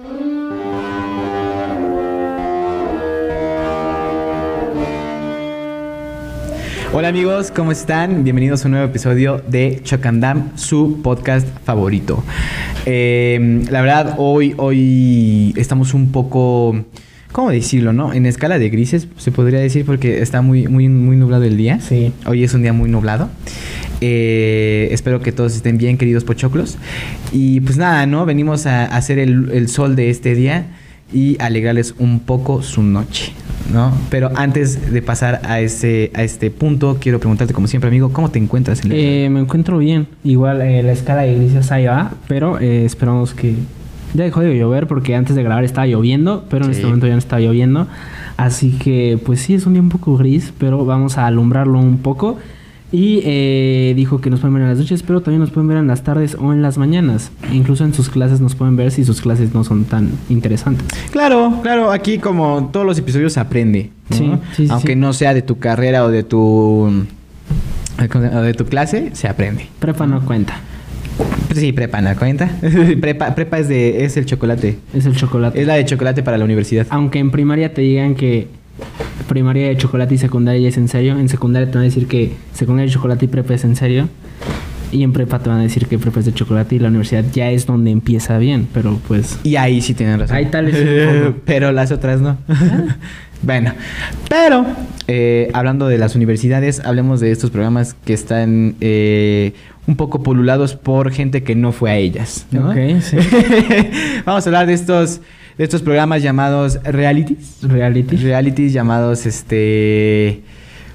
Hola amigos, ¿cómo están? Bienvenidos a un nuevo episodio de Chocandam, su podcast favorito. Eh, la verdad, hoy, hoy estamos un poco, ¿cómo decirlo, no? En escala de grises, se podría decir, porque está muy, muy, muy nublado el día. Sí. Hoy es un día muy nublado. Eh, espero que todos estén bien, queridos pochoclos. Y pues nada, ¿no? Venimos a hacer el, el sol de este día y alegrarles un poco su noche, ¿no? Pero antes de pasar a este, a este punto, quiero preguntarte, como siempre, amigo, ¿cómo te encuentras en el Eh, me encuentro bien. Igual eh, la escala de grises ahí va, pero eh, esperamos que ya dejó de llover porque antes de grabar estaba lloviendo, pero en Sí. este momento ya no está lloviendo. Así que pues sí, es un día un poco gris, pero vamos a alumbrarlo un poco. Y eh, dijo que nos pueden ver en las noches, pero también nos pueden ver en las tardes o en las mañanas. Incluso en sus clases nos pueden ver si sus clases no son tan interesantes. Claro, claro, aquí como todos los episodios se aprende, ¿no? Sí, sí, sí, Aunque sí. no sea de tu carrera o de tu o de tu clase, se aprende. Prepa no cuenta, Sí, prepa, ¿no cuenta? prepa, prepa es de es el chocolate. es el chocolate. Es la de chocolate para la universidad. Aunque en primaria te digan que primaria de chocolate y secundaria es en serio, en secundaria te van a decir que secundaria de chocolate y prepa es en serio. Y en prepa te van a decir que prepa es de chocolate y la universidad ya es donde empieza bien, pero pues... Y ahí sí tienen razón. Ahí tal vez pero las otras no. bueno, pero eh, hablando de las universidades, hablemos de estos programas que están eh, un poco polulados por gente que no fue a ellas. ¿no? Ok, sí. Vamos a hablar de estos, de estos programas llamados realities. Reality. Realities llamados este.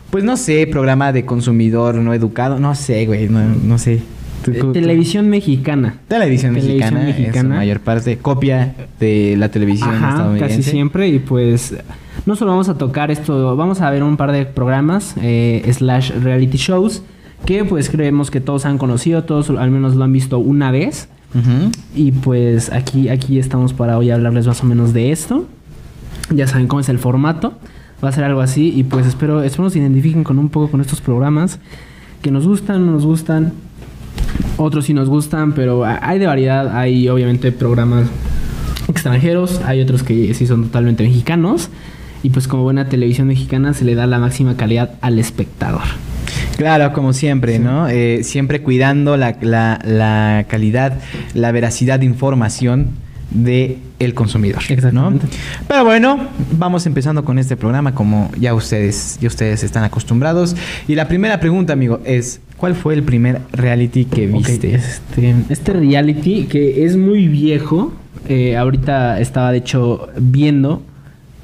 Pues no sé, programa de consumidor no educado. No sé, güey. No, no sé. Eh, Televisión mexicana. Televisión, mexicana, su mexicana. mayor parte, copia de la televisión Ajá, estadounidense. casi siempre. Y pues no solo vamos a tocar esto, vamos a ver un par de programas, eh, slash reality shows, que pues creemos que todos han conocido, todos al menos lo han visto una vez. Y pues aquí, aquí estamos para hoy hablarles más o menos de esto. Ya saben cómo es el formato. Va a ser algo así. Y pues espero, espero nos identifiquen con un poco con estos programas. Que nos gustan, no nos gustan. Otros sí nos gustan, pero hay de variedad. Hay obviamente programas extranjeros. Hay otros que sí son totalmente mexicanos. Y pues como buena televisión mexicana se le da la máxima calidad al espectador. Claro, como siempre, ¿no? Eh, siempre cuidando la, la- la calidad, la veracidad de información de el consumidor. ¿no? Pero bueno, vamos empezando con este programa como ya ustedes, ya ustedes están acostumbrados. Y la primera pregunta, amigo, es ¿cuál fue el primer reality que viste? este, este reality que es muy viejo. eh, ahorita estaba de hecho viendo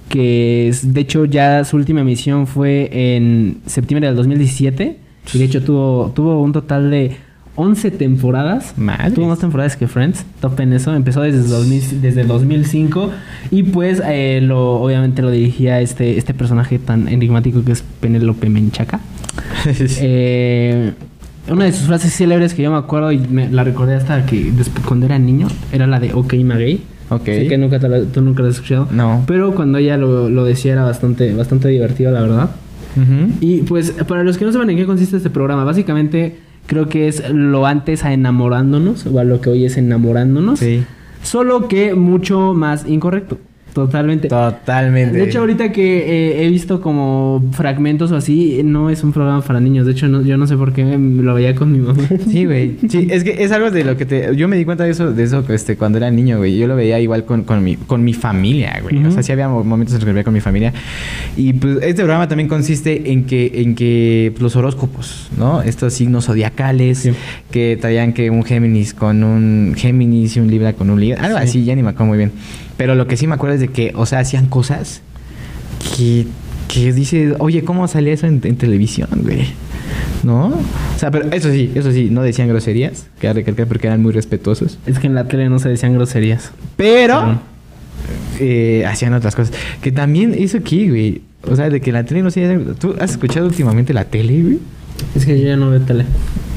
que es, de hecho ya su última emisión fue en septiembre del 2017 y de hecho tuvo tuvo un total de 11 temporadas. Tuvo más temporadas que Friends. Topen eso. Empezó desde 2000 desde 2005 y pues eh, lo obviamente lo dirigía este este personaje tan enigmático que es Penélope Menchaca. Eh, una de sus frases célebres que yo me acuerdo y me la recordé hasta que después, cuando era niño era la de OK Maggie. Ok. Sé que nunca te la- tú nunca la has escuchado. No. Pero cuando ella lo, lo decía era bastante, bastante divertido, la verdad. Y pues para los que no saben en qué consiste este programa, básicamente creo que es lo antes a enamorándonos, o a lo que hoy es enamorándonos. Sí. Solo que mucho más incorrecto. Totalmente. Totalmente. De hecho, ahorita que eh, he visto como fragmentos o así, no es un programa para niños. De hecho, no- yo no sé por qué me- lo veía con mi mamá. Sí, güey. Sí, es que es algo de lo que te... Yo me di cuenta de eso, de eso este, cuando era niño, güey. Yo lo veía igual con, con, mi, con mi familia, güey. O sea, sí había mo- momentos en los que lo veía con mi familia. Y pues este programa también consiste en que, en que pues, los horóscopos, ¿no? Estos signos zodiacales Sí. que traían que un Géminis con un Géminis y un Libra con un Libra. Algo Sí. así, ya ni me acuerdo muy bien. Pero lo que sí me acuerdo es de que, o sea, hacían cosas que, que dice, oye, ¿cómo salía eso en, en televisión, güey? ¿No? O sea, pero eso sí, eso sí, no decían groserías, que recalcar porque eran muy respetuosos. Es que en la tele no se decían groserías. Pero eh, hacían otras cosas. Que también eso aquí, güey. O sea, de que la tele no se... ¿Tú has escuchado últimamente la tele, güey? Es que yo ya no veo tele.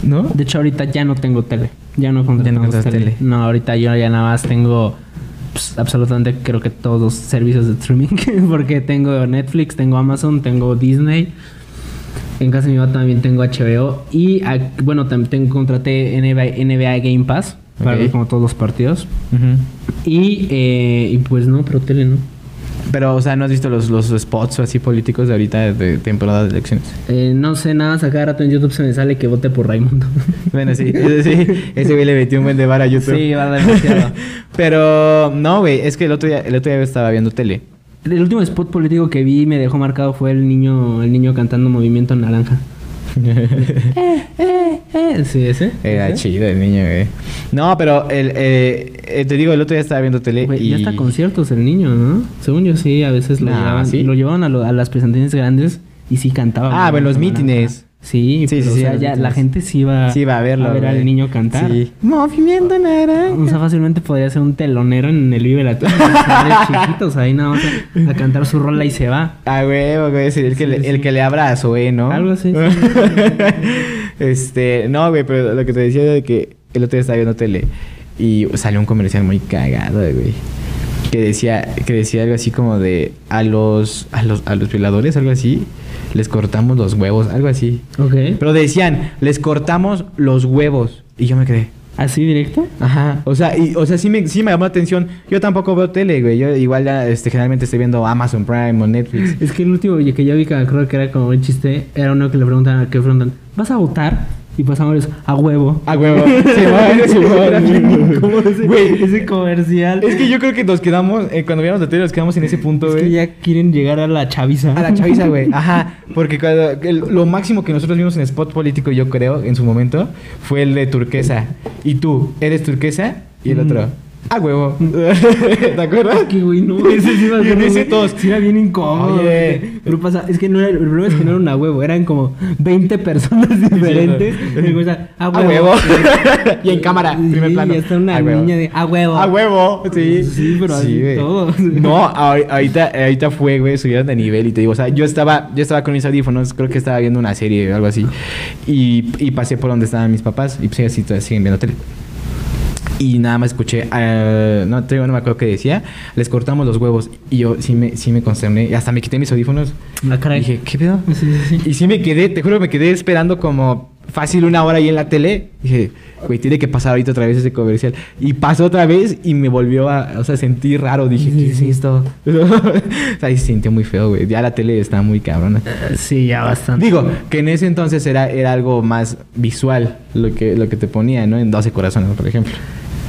¿No? De hecho, ahorita ya no tengo tele. Ya no contratamos tele. No, ahorita yo ya nada más tengo pues, absolutamente creo que todos los servicios de streaming. Porque tengo Netflix, tengo Amazon, tengo Disney. En casa de mi mamá también tengo HBO. Y bueno, también tengo, contraté NBA, NBA Game Pass. Para ver como todos los partidos. Y, eh, y pues no, pero tele no. Pero, o sea, ¿no has visto los, los spots así políticos de ahorita de temporada de elecciones? Eh, no sé nada, más a cada rato en YouTube se me sale que vote por Raimundo. Bueno, sí, ese sí, ese güey le metió un buen de bar a YouTube. Sí, va demasiado. Pero, no, güey, es que el otro día, el otro día estaba viendo tele. El último spot político que vi y me dejó marcado fue el niño, el niño cantando Movimiento Naranja. Eh, eh, eh. Sí, ese. Era ¿Ese? chido el niño, güey. No, pero el, eh, eh, te digo, el otro día estaba viendo tele Güey, y... Ya está conciertos el niño, ¿no? Según yo sí, a veces lo Nah, llevaban, ¿sí? lo llevaban a, lo- a las presentaciones grandes y sí cantaba. Ah, güey, bueno, los mítines. Sí, Sí, pero, sí, o sea, ya la gente sí iba, Sí, va a verlo. a ver al güey. niño cantar. Sí. Movimiento naranja. O sea, fácilmente podría ser un telonero en el Vive Latino. chiquitos ahí nada más a, a cantar su rola y se va. Ah, güey, güey, sí, el que, le, el que le abra a Zoe, ¿no? Algo así, sí. este, no, güey, pero lo que te decía de que el otro día estaba viendo tele y salió un comercial muy cagado, güey. Que decía, que decía algo así como de a los, a los, a los violadores, algo así, les cortamos los huevos, algo así. Ok. Pero decían, les cortamos los huevos. Y yo me quedé. ¿Así directo? Ajá. O sea, y, o sea, sí me, sí me llamó la atención. Yo tampoco veo tele, güey. Yo igual ya, este, generalmente estoy viendo Amazon Prime o Netflix. Es que el último que yo vi que creo que era como un chiste, era uno que le preguntan, que preguntan, ¿vas a votar? Y pasamos a huevo. A huevo. Se va, se va. ¿Cómo ese, Güey, ese comercial? Es que yo creo que nos quedamos, eh, cuando veíamos la tele, nos quedamos en ese punto, Es que güey. ya quieren llegar a la chaviza. A la chaviza, güey. Ajá. Porque cuando- el- lo máximo que nosotros vimos en spot político, yo creo, en su momento, fue el de turquesa. Y tú, eres turquesa y el Mm. otro. A huevo. ¿Te acuerdas? Que, güey, no, ese sí Y en ese todos. Sí era bien incómodo. Oye. Pero pasa, es que no era, el problema es que no era una huevo, eran como 20 personas diferentes. Está, a A huevo. huevo. y en cámara, Sí, primer plano. Y está una A huevo. niña de, a huevo. A huevo, sí. Sí, pero así güey. todo. No, ahor- ahorita, ahorita fue, güey, subieron de nivel y te digo, o sea, yo estaba, yo estaba con mis audífonos, creo que estaba viendo una serie o algo así, y, y pasé por donde estaban mis papás y pues ellos sí todavía siguen viendo tele. Y nada más escuché, ah, no, te digo, no me acuerdo qué decía, les cortamos los huevos y yo sí me, sí me consterné, y hasta me quité mis audífonos. Y dije, ¿qué pedo? Sí, sí, sí. Y sí me quedé, te juro, me quedé esperando como fácil una hora ahí en la tele. Dije, güey, tiene que pasar ahorita otra vez ese comercial. Y pasó otra vez y me volvió a, o sea, sentí raro. Dije, ¿qué es esto? o sea, y se sintió muy feo, güey. Ya la tele está muy cabrona. Sí, ya bastante. Digo, que en ese entonces era, era algo más visual lo que, lo que te ponía, ¿no? En 12 corazones, por ejemplo.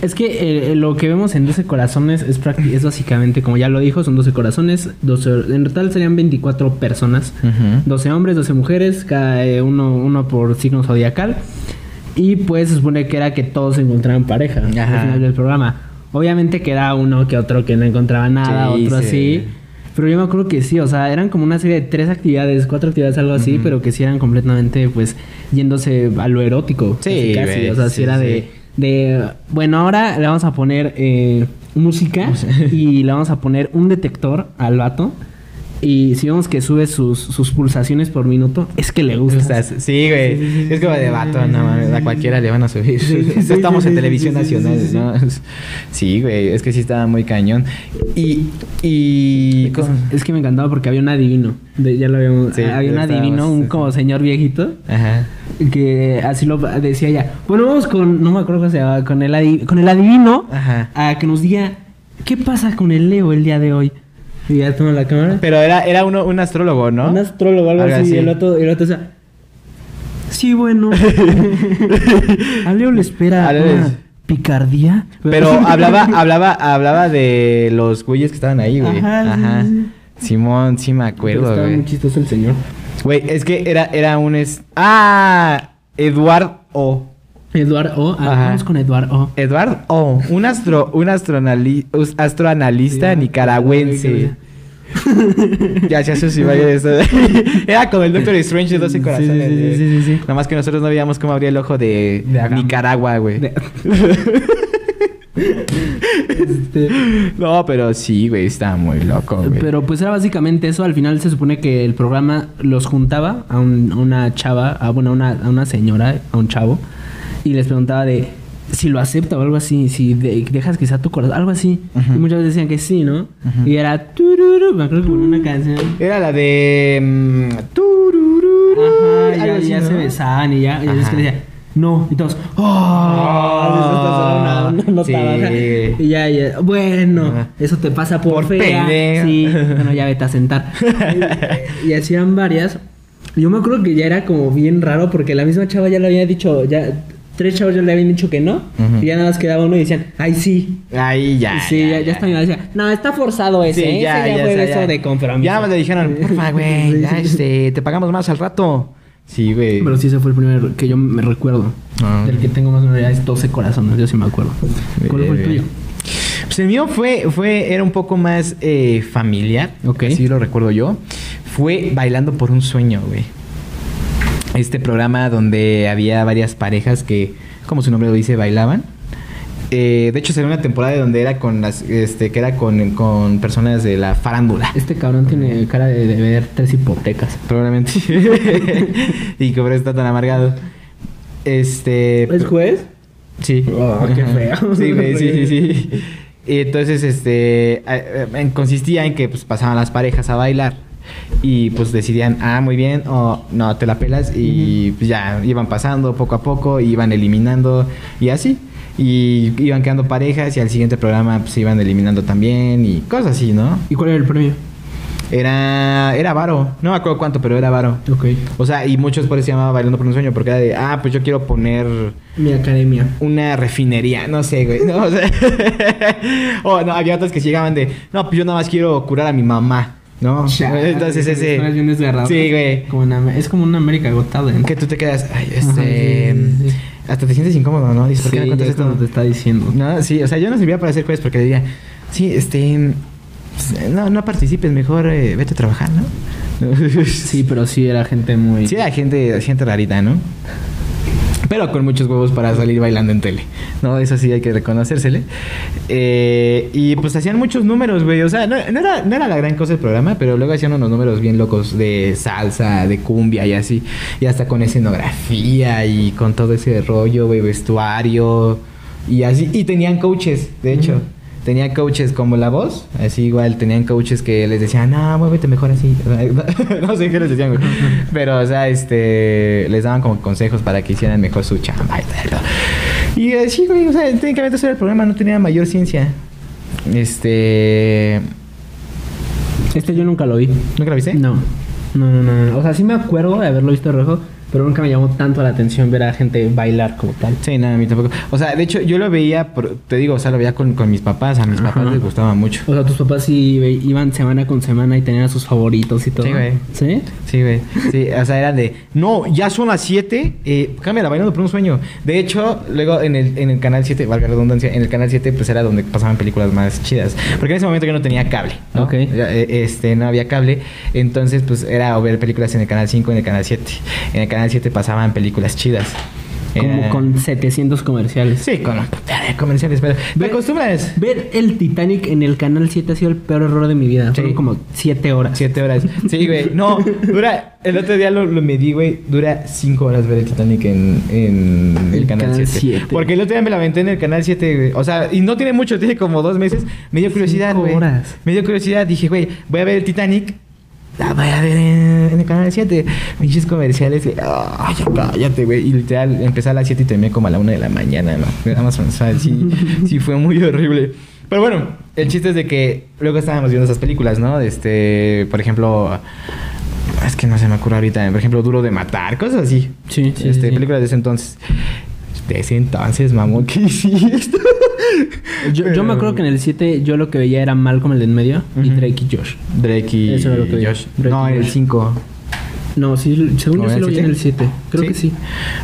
Es que eh, lo que vemos en 12 corazones es, es básicamente, como ya lo dijo, son 12 corazones. 12, en total serían 24 personas. 12 hombres, 12 mujeres, cada eh, uno, uno por signo zodiacal. Y pues se supone que era que todos encontraran pareja al final del programa. Obviamente queda uno que otro que no encontraba nada, Sí, otro sí. así. Pero yo me acuerdo que sí, o sea, eran como una serie de tres actividades, cuatro actividades, algo así, pero que sí eran completamente, pues, yéndose a lo erótico. Sí, casi, O sea, sí, sí, era de, de, bueno, ahora le vamos a poner eh, música y le vamos a poner un detector al vato. Y si vemos que sube sus, sus pulsaciones por minuto, es que le gusta. Sí, güey. Sí, sí, sí, es como de vato, no mames. A cualquiera le van a subir. Estamos en televisión nacional, ¿no? Sí, güey. Es que sí estaba muy cañón. Y. y Es, es que me encantaba porque había un adivino. De- ya lo habíamos. Sí, había un adivino, un como señor viejito. Ajá. Que así lo decía ya. Bueno, vamos con. No me acuerdo cómo se llamaba. Con el, adi- con el adivino. Ajá. A que nos diga. ¿Qué pasa con el Leo el día de hoy? Y ya toma la cámara. Pero era, era uno, un astrólogo, ¿no? Un astrólogo, algo, Algo así. así. Y el otro, el otro decía. Sí, bueno. a Leo le espera Leo una picardía. Pero hablaba, hablaba, hablaba de los güeyes que estaban ahí, güey. Ajá, sí, Ajá. sí, Simón, sí me Pero acuerdo, estaba güey. muy chistoso el señor. Güey, es que era, era un es. ¡Ah! Eduard O. Eduard O. Ah, vamos con Eduard O. Eduard O. Un astro, un astroanalista nicaragüense. Ya, ya se vaya eso. Era como el Doctor Strange de 12 Sí, corazones. sí, sí, sí, sí, sí. Nada más que nosotros no veíamos cómo abría el ojo de. Nicaragua, güey. De- Este, No, pero sí, güey, estaba muy loco, güey. pero pues era básicamente eso. Al final se supone que el programa los juntaba a, un- a una chava, a, bueno, a una, a una señora, a un chavo, y les preguntaba de si lo acepta o algo así, si de- dejas que sea tu corazón, algo así. Ujú. Y muchas veces decían que sí, ¿no? Ujú. Y era tururu, me acuerdo que una canción. Era la de. mm, turururu, Ajá, ya, así, ya ¿no? se besaban y ya, y es que decía, No, y todos, ¡Oh! Una, una nota Sí. Y ya, ya, bueno, Ajá. eso te pasa por, Por fea. pendejo. Sí, bueno, ya vete a sentar. y, y hacían varias. Yo me acuerdo que ya era como bien raro porque la misma chava ya le había dicho, ya tres chavos ya le habían dicho que no. Y ya nada más quedaba uno y decían, ay, sí. Ahí ya. sí, ya, ya, está mi mamá decía, no, está forzado ese, Sí, ¿eh? ya, ese ya, ya, fue ya, ya. de compromiso. Ya nada más le dijeron, porfa, güey, ya este, te pagamos más al rato. Sí, güey. Pero sí, ese fue el primer que yo me recuerdo. Ah. Del que tengo más memoria es 12 corazones, yo sí me acuerdo. ¿Cuál fue el tuyo? Pues el mío fue, fue, era un poco más eh, familiar. Ok. Así lo recuerdo yo. Fue Bailando por un sueño, güey. Este programa donde había varias parejas que, como su nombre lo dice, bailaban. Eh, de hecho, salió una temporada donde era con las, este, que era con, con personas de la farándula. Este cabrón tiene cara de deber tres hipotecas. Probablemente. y que por eso está tan amargado. Este. ¿Es juez? Sí. Oh, qué feo. Sí, sí, sí, sí. Y entonces, este, consistía en que pues, pasaban las parejas a bailar y pues decidían, ah, muy bien, o no, te la pelas y pues, ya iban pasando poco a poco, iban eliminando y así. Y iban quedando parejas y al siguiente programa pues, se iban eliminando también y cosas así, ¿no? ¿Y cuál era el premio? Era, era varo, no me acuerdo cuánto, pero era varo. Ok. O sea, y muchos por eso se llamaba Bailando por un Sueño, porque era de, ah, pues yo quiero poner Mi academia. una refinería, no sé, güey. No, o sea, o no, había otros que llegaban de, no, pues yo nada más quiero curar a mi mamá, ¿no? Chale, Entonces ese... Sí, güey. Como una- es como una América Got Talent. Que tú te quedas, ay, Ajá, este... sí, sí, sí. Hasta te sientes incómodo, ¿no? Dices, ¿por qué me cuentas esto? te está diciendo. No, sí, o sea, yo no servía para hacer juez porque diría, sí, este... pues, No, no participes, mejor eh, vete a trabajar, ¿no? Sí, pero sí era gente muy... Sí, era gente, gente rarita, ¿no? Pero con muchos huevos para salir bailando en tele, ¿no? Eso sí hay que reconocérsele. Eh, y pues hacían muchos números, güey. O sea, no, era, no era la gran cosa el programa, pero luego hacían unos números bien locos de salsa, de cumbia y así. Y hasta con escenografía y con todo ese rollo, güey, vestuario y así. Y tenían coaches, de hecho. Tenían coaches como la voz, así igual tenían coaches que les decían, no, muévete mejor así. no sé qué les decían, güey. Pero, o sea, este, les daban como consejos para que hicieran mejor su chamba y tal. Y así, güey, o sea, técnicamente eso era el problema, no tenía mayor ciencia. Este. Este yo nunca lo vi. ¿Nunca lo viste? No. No, no, no. O sea, sí me acuerdo de haberlo visto rojo, pero nunca me llamó tanto la atención ver a gente bailar como tal. Sí, nada, a mí tampoco. O sea, de hecho, yo lo veía, por- te digo, o sea, lo veía con, con mis papás. A mis Ajá. papás les gustaba mucho. O sea, tus papás sí iban semana con semana y tenían a sus favoritos y todo. Sí, güey. ¿Sí? Sí, güey. Sí, o sea, eran de, no, ya son las 7, eh, cámbiala, bailando por un sueño. De hecho, luego en el, en el canal 7, valga la redundancia, en el canal 7, pues era donde pasaban películas más chidas. Porque en ese momento yo no tenía cable, ¿no? Ok. Eh, Este, no había cable. Entonces, pues era o ver películas en el canal 5, en el canal 7. En el canal 7 pasaban películas chidas. Como Era- con 700 comerciales. Sí, con de comerciales, pero te Ve- acostumbras. Ver el Titanic en el canal 7 ha sido el peor error de mi vida. Sí. Fueron como 7 horas. Siete horas. Sí, güey. No, dura. El otro día lo, lo medí, güey. Dura cinco horas ver el Titanic en, en el, El canal canal 7. siete. Porque el otro día me la aventé en el canal 7, güey. O sea, y no tiene mucho, tiene como dos meses. Me dio curiosidad, güey. horas. Me dio curiosidad. Dije, güey, voy a ver el Titanic. La voy a ver en, en el canal 7. Pinches comerciales. güey. Ay, cállate, güey. Y literal, empecé a las 7 y terminé como a la 1 de la mañana, ¿no? Más, o sea, sí, sí fue muy horrible. Pero bueno, el chiste es de que luego estábamos viendo esas películas, ¿no? Este, por ejemplo, es que no se me ocurre ahorita, por ejemplo, Duro de Matar, cosas así. Sí, sí, este, sí. películas de ese entonces. De ese entonces, mamón, ¿qué hiciste? Yo, yo me acuerdo que en el 7 yo lo que veía era Malcolm el de en medio y. Drake y Josh. Drake y Eso era lo que vi. Josh. Drake no, en el Josh. 5. No, sí, según ¿O yo sí lo vi en el 7. Creo que sí.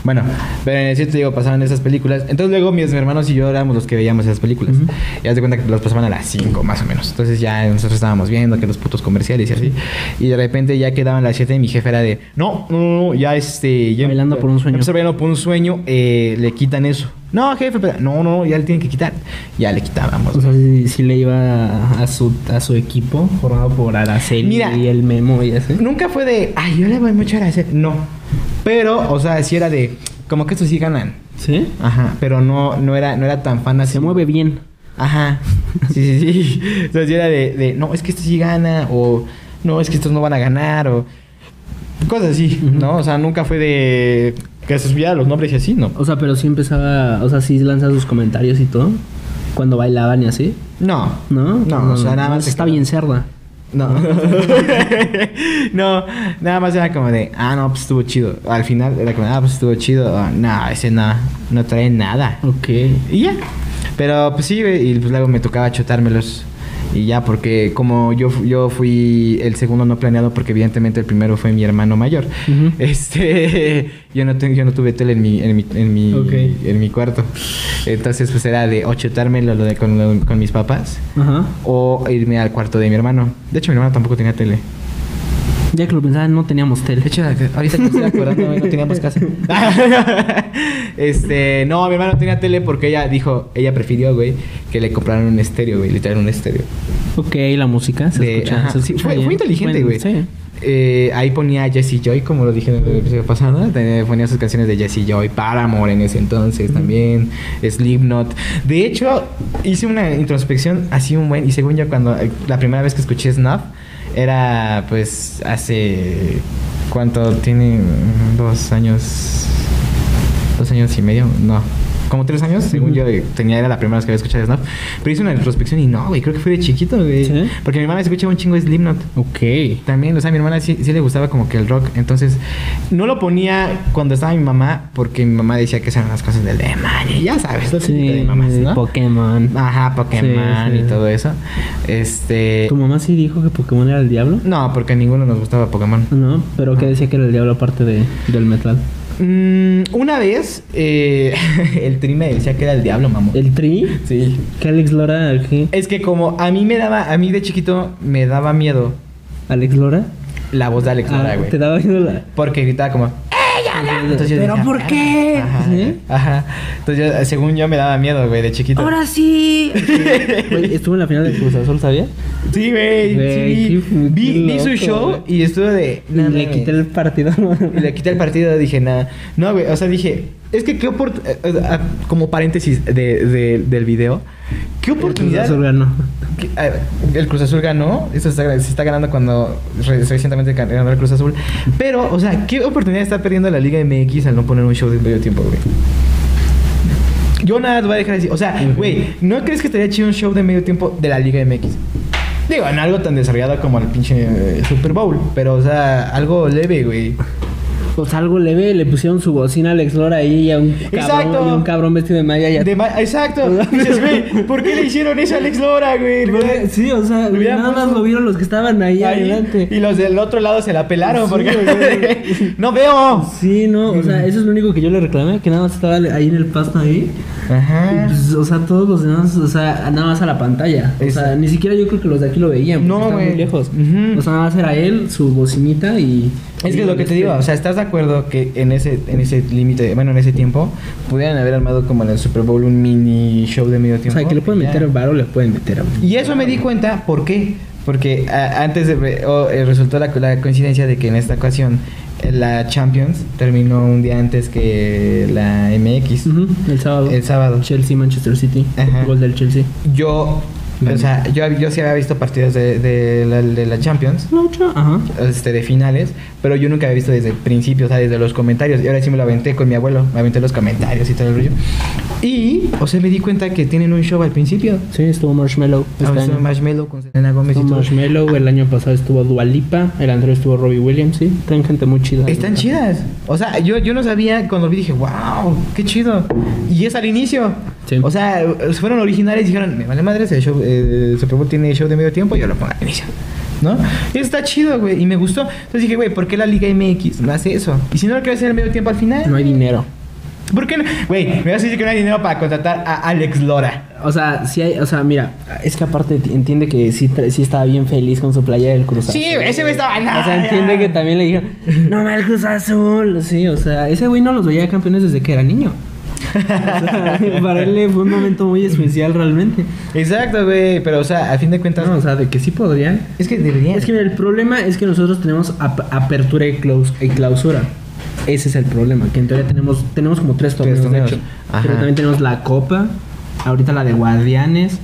Bueno, pero en el 7 digo, pasaban esas películas. Entonces luego mis hermanos y yo éramos los que veíamos esas películas. Y haz de cuenta que los pasaban a las 5 más o menos. Entonces ya nosotros estábamos viendo que los putos comerciales y así. Y de repente ya quedaban las 7 y mi jefe era de, no, no, no, ya este... Ya Bailando por un sueño. Bailando por un sueño, eh, le quitan eso. No, jefe, pero no, no, ya le tienen que quitar. Ya le quitábamos. O sea, sí le iba a su, a su equipo formado por Araceli Mira. y el Memo y así. Nunca fue de, ay, yo le voy mucho a hacer. No. Pero, o sea, sí era de, como que estos sí ganan. ¿Sí? Ajá, pero no, no, era, no era tan fan así. Se mueve bien. Ajá. Sí, sí, sí. Entonces sí era de, de, no, es que este sí gana, o no, es que estos no van a ganar, o cosas así. ¿no? O sea, nunca fue de, que se subiera los nombres y así, ¿no? O sea, pero sí empezaba, o sea, sí lanzaba sus comentarios y todo. Cuando bailaban y así. No. ¿No? No, o sea, nada más Está quedó. bien cerda. No. no, nada más era como de, ah, no, pues estuvo chido. Al final era como, ah, pues estuvo chido. Ah, no, ese no, no trae nada. Ok. Y ya. Pero pues sí, y pues luego me tocaba chutármelos. Y ya, porque como yo, yo fui el segundo no planeado, porque evidentemente el primero fue mi hermano mayor. Este, yo no, tengo, yo no tuve tele en mi, en mi, en mi, en mi cuarto. Entonces, pues era de o chutármelo lo de, con, lo- con mis papás o irme al cuarto de mi hermano. De hecho, mi hermano tampoco tenía tele. Ya que lo pensaba, no teníamos tele. De hecho, ahorita que me estoy acordando, güey, no teníamos casa. este, no, mi hermano tenía tele porque ella dijo, ella prefirió, güey, que le compraran un estéreo, güey, literal un estéreo. Ok, la música se De- escucha. se sí, escucha fue, fue inteligente, Bueno, güey. Sí. Eh, ahí ponía Jesse Joy, como lo dije en el episodio pasado. Tenía- Ponía sus canciones de Jesse Joy, Paramore en ese entonces también, Slipknot. De hecho, hice una introspección así un buen. Y según yo, cuando eh, la primera vez que escuché Snuff, era pues hace. ¿Cuánto tiene? Dos años. Dos años y medio, no. Como tres años, según yo tenía, era la primera vez que había escuchado Snuff. Pero hice una introspección y no, güey, creo que fue de chiquito, güey. ¿Sí? Porque mi hermana escuchaba un chingo de Slipknot. Ok. También, o sea, a mi hermana sí, sí le gustaba como que el rock. Entonces, no lo ponía cuando estaba mi mamá, porque mi mamá decía que eran las cosas del demonio. Ya sabes, Sí, de mamás, ¿no? Pokémon. Ajá, Pokémon y todo eso. Este. ¿Tu mamá sí dijo que Pokémon era el diablo? No, porque a ninguno nos gustaba Pokémon. No, pero que decía que era el diablo aparte de, del metal. Mm, una vez, eh, el tri me decía que era el diablo, mamón. ¿El Tri? Sí. ¿Que Alex Lora? ¿Qué? Es que como a mí me daba, a mí de chiquito me daba miedo ¿Alex Lora? la voz de Alex Lora, Ah, güey. te daba miedo la... Porque gritaba como, Entonces ¿Pero decía, por qué? Ajá, ¿Sí? ajá. Entonces, yo, según yo, me daba miedo, güey, de chiquito. ¡Ahora sí! Güey, estuvo en la final de Cruz Azul, ¿sabías? Sí, güey. Sí, qué- vi, vi su show y estuve de. Y le quité el partido. Y le quité el partido, dije, nada. No, güey, o sea, dije, es que qué oportunidad. como paréntesis de, de- del video, qué oportunidad. Cruz Azul ganó. que- el Cruz Azul ganó, eso se está, se está ganando cuando re- recientemente gan- ganó el Cruz Azul. Pero, o sea, qué oportunidad está perdiendo la Liga MX al no poner un show de medio tiempo, güey. Yo nada te voy a dejar de decir. O sea, güey, ¿no crees que estaría chido un show de medio tiempo de la Liga MX? Digo, en algo tan desarrollado como el pinche eh, Super Bowl. Pero, o sea, algo leve, güey. Pues algo leve, le pusieron su bocina a Alex Lora ahí y a un cabrón, y a un cabrón vestido de malla. Y a- De ma- Exacto. Dices, güey, ¿por qué le hicieron eso a Alex Lora, güey? Güey, Sí, o sea, nada más lo vieron los que estaban ahí, Ahí, adelante. y los del otro lado se la pelaron Sí, porque güey. no veo. Sí, no, o sea, eso es lo único que yo le reclamé, que nada más estaba ahí en el pasto ahí. Ajá. pues, o sea, todos los demás, o sea, nada más a la pantalla. O sea, ni siquiera yo creo que los de aquí lo veían, No, estaban muy güey. lejos. Ujú. O sea, nada más era él, su bocinita y... Es que es lo que te digo, o sea, ¿estás de acuerdo que en ese en ese límite, bueno, en ese tiempo pudieran haber armado como en el Super Bowl un mini show de medio O tiempo? sea, que le pueden meter varo, le pueden meter. Y eso me di cuenta, ¿por qué? Porque a- antes de, o, eh, resultó la, la coincidencia de que en esta ocasión eh, la Champions terminó un día antes que la MX. El sábado. El sábado. Chelsea, Manchester City. Ajá. Gol del Chelsea. Yo, o sea, yo, yo sí había visto partidos de, de la, de la Champions. Ajá. este, de finales, pero yo nunca había visto desde el principio, o sea, desde los comentarios. Y ahora sí me lo aventé con mi abuelo, me aventé los comentarios y todo el rollo. Y, o sea, me di cuenta que tienen un show al principio. Sí, estuvo Marshmello. Este Ah, estuvo. Marshmello con Selena Gómez y todo. Marshmello, el año pasado estuvo Dualipa, el anterior estuvo Robbie Williams, sí. Traen gente muy chida. Están chidas. O sea, yo, yo no sabía, cuando vi dije, wow, qué chido. Y es al inicio. Sí. O sea, fueron originales y dijeron, me vale madre, el, show, eh, el Super Bowl tiene show de medio tiempo, yo lo pongo al inicio. ¿No? Y está chido, güey. Y me gustó. Entonces dije, güey, ¿por qué la Liga MX no hace eso? Y si no lo quiere hacer en medio tiempo al final. No hay dinero. ¿Por qué no? Güey, me vas a decir que no hay dinero para contratar a Alex Lora. O sea, sí hay, o sea, mira, es que aparte entiende que sí, sí estaba bien feliz con su playa del Cruz Azul. Sí, ese güey estaba- O sea, entiende que también le dijeron, no me el Cruz Azul. Sí, o sea, ese güey no los veía campeones desde que era niño. O sea, para él fue un momento muy especial realmente. Exacto, güey. Pero, o sea, a fin de cuentas. No, o sea, de que sí podrían. es que deberían. Es que mira, el problema es que nosotros tenemos ap- apertura y, claus- y clausura. Ese es el problema, que en teoría tenemos, tenemos como tres torneos, de hecho. Pero también tenemos la Copa, ahorita la de Guardianes.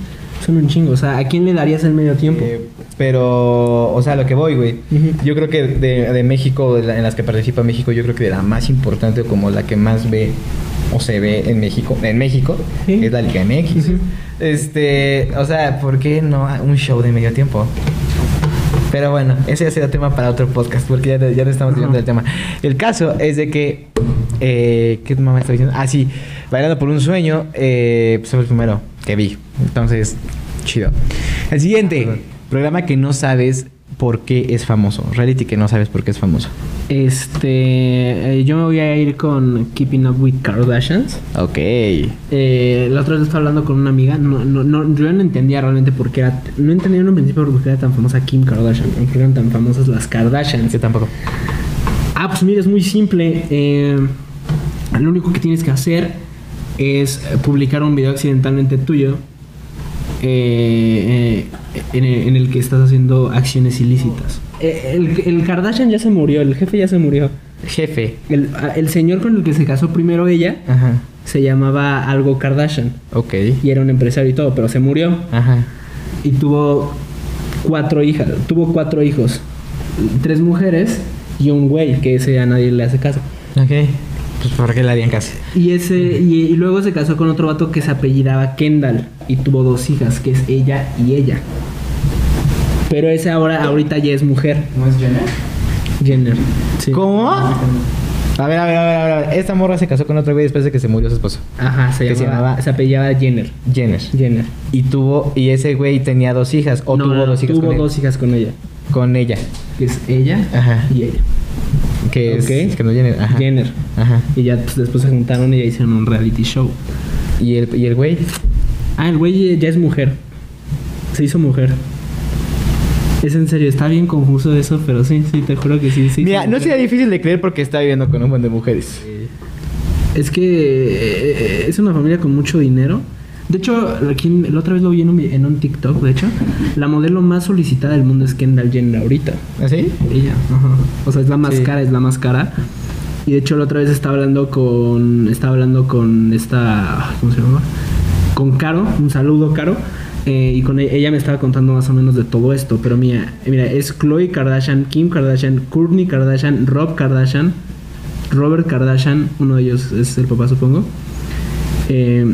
Son un chingo. O sea, ¿a quién le darías el medio tiempo? Eh, Pero, o sea, lo que voy, güey. Yo creo que de, de México, de la- en las que participa México, yo creo que de la más importante, como la que más ve o se ve en México, en México, Sí. es la Liga MX. Ujú. Este, o sea, ¿por qué no un show de medio tiempo? Pero bueno, ese ya será tema para otro podcast, porque ya, ya no estamos viendo el tema. El caso es de que, eh, ¿qué mamá está diciendo? Ah, sí, Bailando por un sueño, eh, pues fue el primero que vi. Entonces, chido. El siguiente, programa que no sabes por qué es famoso. Reality que no sabes por qué es famoso. Este, eh, yo me voy a ir con Keeping Up with Kardashians. Ok. Eh, la otra vez estaba hablando con una amiga. No, no, no, yo no entendía realmente por qué era. No entendía en un principio por qué era tan famosa Kim Kardashian. Por qué eran tan famosas las Kardashians. Yo tampoco. Ah, pues mira, es muy simple. Eh, lo único que tienes que hacer es publicar un video accidentalmente tuyo eh, eh, en, el, en el que estás haciendo acciones ilícitas. Eh, el, el Kardashian ya se murió, el jefe ya se murió. Jefe. El, ah, el señor con el que se casó primero ella Ajá. se llamaba algo Kardashian Ok. y era un empresario y todo, pero se murió Ajá. y tuvo cuatro hijas, tuvo cuatro hijos, tres mujeres y un güey que ese a nadie le hace caso. Ok. Pues ¿por qué le harían caso? Y ese y, y luego se casó con otro vato que se apellidaba Kendall y tuvo dos hijas, que es ella y ella. Pero ese ahora ahorita ya es mujer, ¿No es Jenner? Jenner. Sí. ¿Cómo? A ver, a ver, a ver, a ver. Esta morra se casó con otro güey después de que se murió su esposo. Ajá, se llamaba, se apellidaba Jenner. Jenner. Jenner. Y tuvo, y ese güey tenía dos hijas, o No, tuvo no, dos hijas tuvo con, dos hijas con ella, con ella, que es ella Ajá. y ella. Que es, que no Jenner, ajá. Jenner. Ajá. Y ya pues, después se juntaron y ya hicieron un reality show. Y el, y el güey, Ah, el güey ya es mujer. Se hizo mujer. Es en serio, está bien confuso eso, pero sí, sí, te juro que sí. sí mira, no sería difícil de creer porque está viviendo con un buen de mujeres. Es que eh, es una familia con mucho dinero. De hecho, aquí, la otra vez lo vi en un, en un TikTok, de hecho. La modelo más solicitada del mundo es Kendall Jenner ahorita. ¿Así? Ella, ajá. O sea, es la más Sí. cara, es la más cara. Y de hecho, la otra vez estaba hablando con. Estaba hablando con esta. ¿Cómo se llama? Con Caro. Un saludo, Caro. eh, y con e- ella me estaba contando más o menos de todo esto. Pero mira, mira, es Chloe Kardashian, Kim Kardashian, Kourtney Kardashian, Rob Kardashian, Robert Kardashian. Uno de ellos es el papá, supongo. Eh,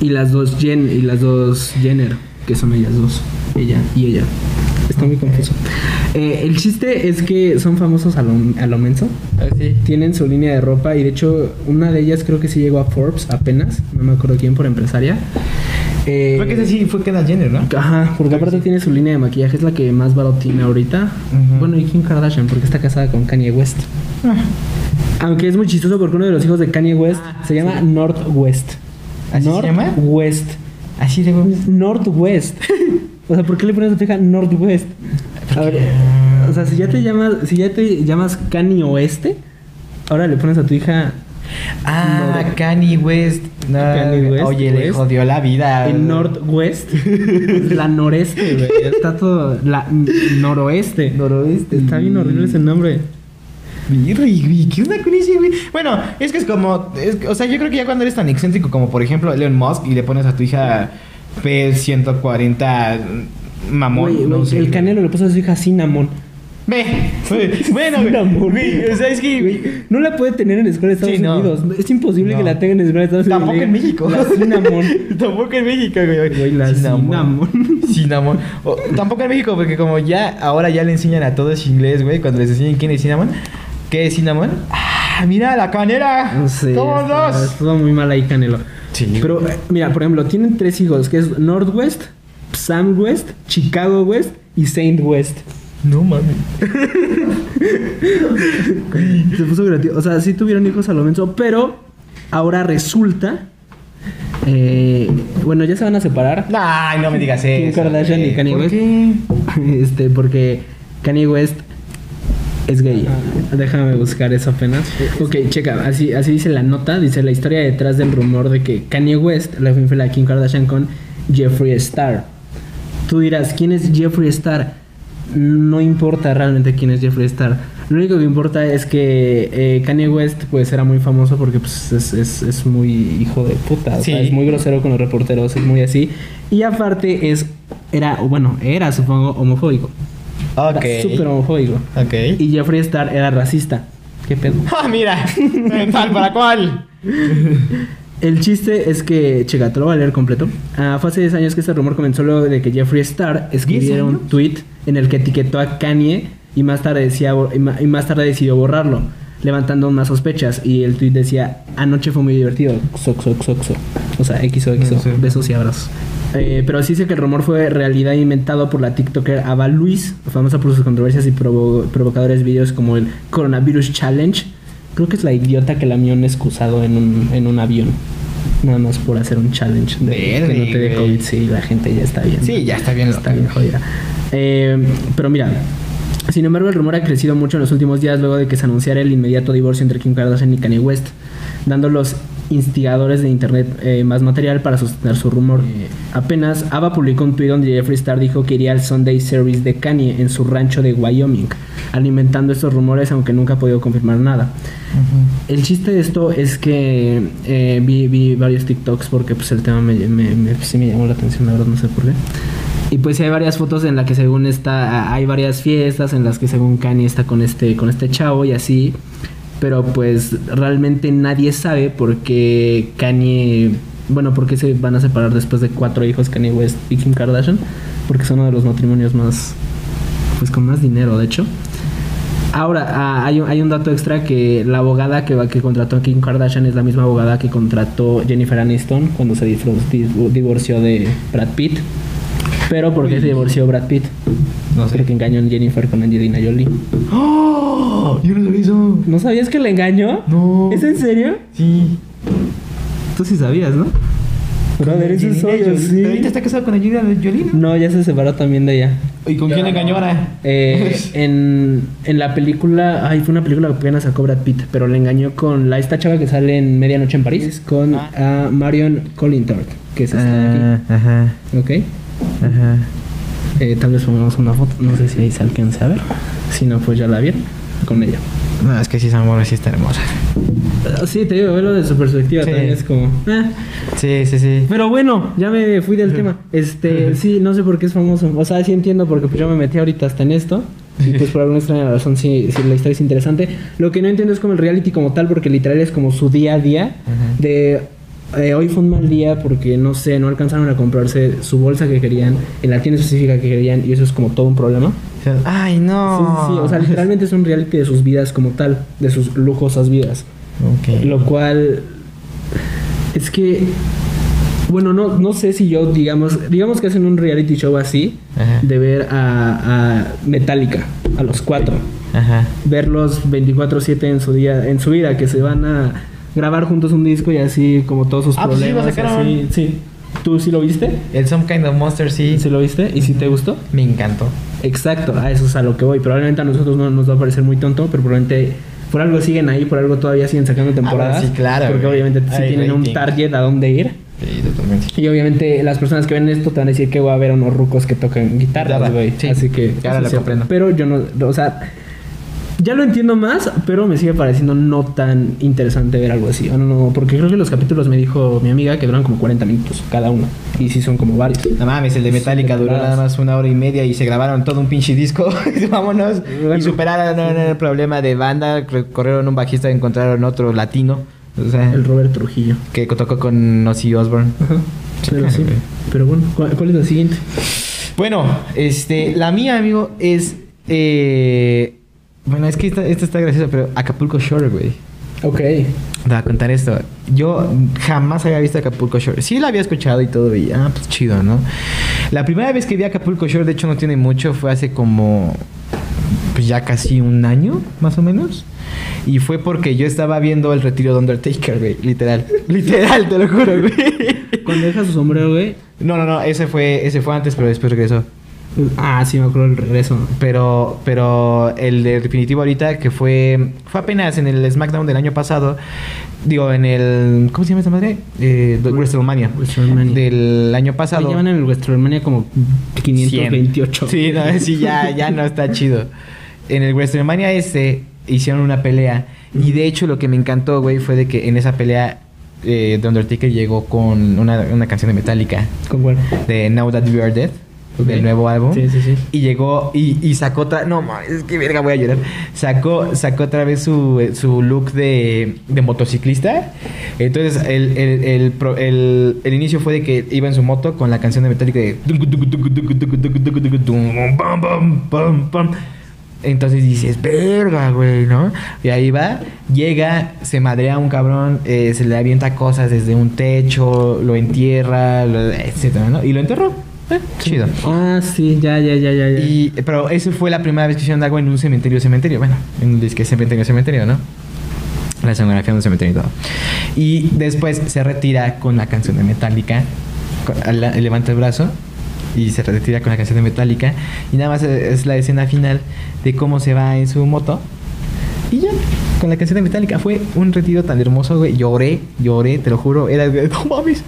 y las dos Jen y las dos Jenner, que son ellas dos. Ella y ella. Está muy confuso. Eh, el chiste es que son famosos a lo, a lo menso. Así. Tienen su línea de ropa y de hecho una de ellas creo que sí llegó a Forbes apenas. No me acuerdo quién por empresaria. Eh, Creo que ese sí fue Kendall Jenner, ¿no? Ajá, porque aparte tiene su línea de maquillaje, es la que más barato tiene ahorita. Bueno, y Kim Kardashian, porque está casada con Kanye West. Aunque es muy chistoso porque uno de los hijos de Kanye West Ah, se llama sí. Northwest. ¿Así se llama? Northwest. Así de Northwest. o sea, ¿por qué le pones a tu hija Northwest? A ver, o sea, si ya te llamas, si ya te llamas Kanye Oeste, ahora le pones a tu hija Ah, Nor- Kanye West. No, Kanye West, Oye, le West. jodió la vida. en Northwest, la noreste, güey. Está todo la noroeste. Noroeste. Está bien horrible ese nombre. ¿Qué onda con ese, güey? Bueno, es que es como. es- o sea, yo creo que ya cuando eres tan excéntrico como, por ejemplo, Elon Musk y le pones a tu hija P140 mamón. Güey, no güey, sé, el güey. Canelo le puso a su hija Cinnamon. Ve, bueno, güey, o sea, es que, No la puede tener en la escuela de Estados Sí, no. Unidos. Es imposible No. que la tenga en la escuela de Estados Unidos. Tampoco en México. La Cinnamon. tampoco en México, güey. Güey, la Cinnamon. Cinnamon. O, tampoco en México, porque como ya ahora ya le enseñan a todos inglés, güey, cuando les enseñan quién es Cinnamon. ¿Qué es Cinnamon? Ah, mira la canera. No sé. Está- dos. Estuvo muy mal ahí Canelo. Sí. Pero, eh, mira, por ejemplo, tienen tres hijos, que es Northwest, Sam West, Chicago West y Saint West. No mames. Se puso gracioso. O sea, sí tuvieron hijos a lo menso, pero ahora resulta. eh, bueno, ya se van a separar. Ay, no me digas Kim eso. Kardashian y. Kanye ¿Por West. qué? Este, porque Kanye West es gay. Déjame buscar eso apenas. Ok, checa, así, así dice la nota, dice la historia detrás del rumor de que Kanye West le fue infiel a Kim Kardashian con Jeffree Star. Tú dirás, ¿quién es Jeffree Star? No importa realmente quién es Jeffree Star. Lo único que importa es que eh, Kanye West pues era muy famoso porque pues, es, es- es muy hijo de puta. o sea, Sí. es muy grosero con los reporteros, es muy así. Y aparte es era, bueno, era supongo homofóbico. Ok. Era súper homofóbico. Ok. Y Jeffree Star era racista. ¿Qué pedo? ¡Ah, mira! ¿Tal para cuál? El chiste es que, checa, te lo voy a leer completo. Ah, fue hace 10 años que este rumor comenzó luego de que Jeffree Star escribiera un tweet en el que etiquetó a Kanye y más tarde, decía, y más tarde decidió borrarlo, levantando más sospechas. Y el tweet decía, anoche fue muy divertido. Xoxo, xoxo. O sea, XO, XO. Sí. Besos y abrazos. Eh, pero sí dice que el rumor fue realidad inventado por la TikToker Ava Luis, famosa por sus controversias y provo- provocadores videos como el Coronavirus Challenge. Creo que es la idiota que la han excusado en un, en un avión. Nada más por hacer un challenge de que no te dé Verde, COVID. Sí, la gente ya está bien. Sí, ya está bien Está bien jodida. Eh, pero mira, sin embargo, el rumor ha crecido mucho en los últimos días luego de que se anunciara el inmediato divorcio entre Kim Kardashian y Kanye West, dando los instigadores de internet eh, más material para sostener su rumor. Apenas Ava publicó un tweet donde Jeffree Star dijo que iría al Sunday Service de Kanye en su rancho de Wyoming, alimentando estos rumores aunque nunca ha podido confirmar nada. El chiste de esto es que eh, vi, vi varios TikToks porque pues el tema me, me- me- sí me llamó la atención, la verdad no sé por qué. Y pues hay varias fotos en las que según está, hay varias fiestas en las que según Kanye está con este, con este chavo y así. Pero pues realmente nadie sabe por qué Kanye, bueno, por qué se van a separar después de cuatro hijos Kanye West y Kim Kardashian. Porque son uno de los matrimonios más, pues con más dinero de hecho. Ahora, ah, hay, un, hay un dato extra que la abogada que, que contrató a Kim Kardashian es la misma abogada que contrató Jennifer Aniston cuando se divorció de Brad Pitt. Pero ¿por qué se divorció Brad Pitt? No sé. Porque engañó a Jennifer con Angelina Jolie. ¡Oh! Yo no sabía eso. ¿No sabías que le engañó? No. ¿Es en serio? Sí. Tú sí sabías, ¿no? Brother, eso es obvio, sí. Pero ahorita está casado con Angelina Jolie, ¿no? No, ya se separó también de ella. ¿Y con quién engañó ahora? Eh, en, en la película, ay, fue una película que apenas sacó Brad Pitt, pero le engañó con la esta chava que sale en Medianoche en París, con ah, Marion Collingtort, que es esta de ajá. aquí, ¿ok? Ajá. Eh, tal vez pongamos una foto, no sé si ahí se alcanza a ver, si no, pues ya la vieron con ella. No, es que sí, esa morra sí está hermosa. Ah, Sí, te digo, verlo de su perspectiva Sí. también es como... ah. Sí, sí, sí. Pero bueno, ya me fui del tema. Este, sí, no sé por qué es famoso. O sea, sí entiendo porque pues yo me metí ahorita hasta en esto. Y pues por alguna extraña razón sí, sí la historia es interesante. Lo que no entiendo es como el reality como tal, porque literal es como su día a día. De eh, hoy fue un mal día porque no sé, no alcanzaron a comprarse su bolsa que querían, en la tienda específica que querían, y eso es como todo un problema. Ay, no. sí, sí, o sea, literalmente es un reality de sus vidas como tal, de sus lujosas vidas. Ok. Lo cual es que bueno, no, no sé si yo digamos, digamos que hacen un reality show así Ajá. de ver a, a Metallica, a los cuatro, Ajá. verlos 24/7 en su día, en su vida, que se van a grabar juntos un disco y así como todos sus Ah, pues sí, lo problemas. sacaron. así, sí. ¿Tú sí lo viste? El Some Kind of Monster sí. ¿Sí lo viste? ¿Y si te gustó? Me encantó. Exacto, a eso es a lo que voy. Probablemente a nosotros no nos va a parecer muy tonto, pero probablemente por algo siguen ahí, por algo todavía siguen sacando temporadas. sí, claro, Porque güey. obviamente sí Hay tienen un target a dónde ir. Sí, totalmente. Y obviamente las personas que ven esto te van a decir que va a haber unos rucos que tocan guitarras, Guitarra, güey. sí. Así que eso lo sí, comprendo. Pero yo no, o sea, ya lo entiendo más, pero me sigue pareciendo no tan interesante ver algo así. O no, no, porque creo que los capítulos me dijo mi amiga que duran como 40 minutos cada uno. Y sí son como varios. No mames, el de Metallica duró nada más una hora y media y se grabaron todo un pinche disco. Vámonos. Y superaron el problema de banda. Corrieron un bajista, encontraron otro latino. O sea, El Robert Trujillo. que tocó con Ozzy Osbourne. Ajá. Pero sí. güey. Pero bueno, ¿cuál, cuál es la siguiente? Bueno, este, la mía, amigo, es. eh, bueno, es que esta, esta está graciosa, pero Acapulco Shore, güey. Ok. Te voy a contar esto. Yo jamás había visto Acapulco Shore. Sí la había escuchado y todo, y ah, pues chido, ¿no? La primera vez que vi Acapulco Shore, de hecho no tiene mucho, fue hace como pues ya casi un año, más o menos. Y fue porque yo estaba viendo el retiro de Undertaker, güey. Literal. Literal, te lo juro, güey. Cuando deja su sombrero, güey. No, no, no, ese fue, ese fue antes, pero después regresó. Ah, sí, me acuerdo del regreso. Pero, pero el de definitivo ahorita, que fue, fue apenas en el SmackDown del año pasado, digo, en el, ¿cómo se llama esta madre? Eh, WrestleMania. WrestleMania. Del año pasado. Llevan en el WrestleMania como 528. 100. Sí, no, sí, ya, ya no está chido. En el WrestleMania este hicieron una pelea. Y de hecho lo que me encantó, güey, fue de que en esa pelea eh, The Undertaker llegó con una, una canción de Metallica. ¿Con cuál? De Now That We Are Dead. Del nuevo álbum. Sí, sí, sí. Y llegó y, y sacó otra. No, es que verga, voy a llorar. Sacó, sacó otra vez su, su look de, de motociclista. Entonces, el, el, el, el- el inicio fue de que iba en su moto con la canción de Metallica de. Entonces dices, verga, güey, ¿no? Y ahí va, llega, se madrea a un cabrón, eh, se le avienta cosas desde un techo, lo entierra, lo- etcétera, ¿no? Y lo enterró. Eh, chido. Ah, sí, ya, ya, ya, ya. Y, pero esa fue la primera vez que hicieron algo en un cementerio, cementerio. Bueno, en un disque cementerio, cementerio, ¿no? La escenografía de un cementerio y todo. Y después se retira con la canción de Metallica. la- levanta el brazo y se retira con la canción de Metallica. Y nada más es la escena final de cómo se va en su moto. Y ya, con la canción de Metallica. Fue un retiro tan hermoso, güey. Lloré, lloré, te lo juro. Era, de, no mames.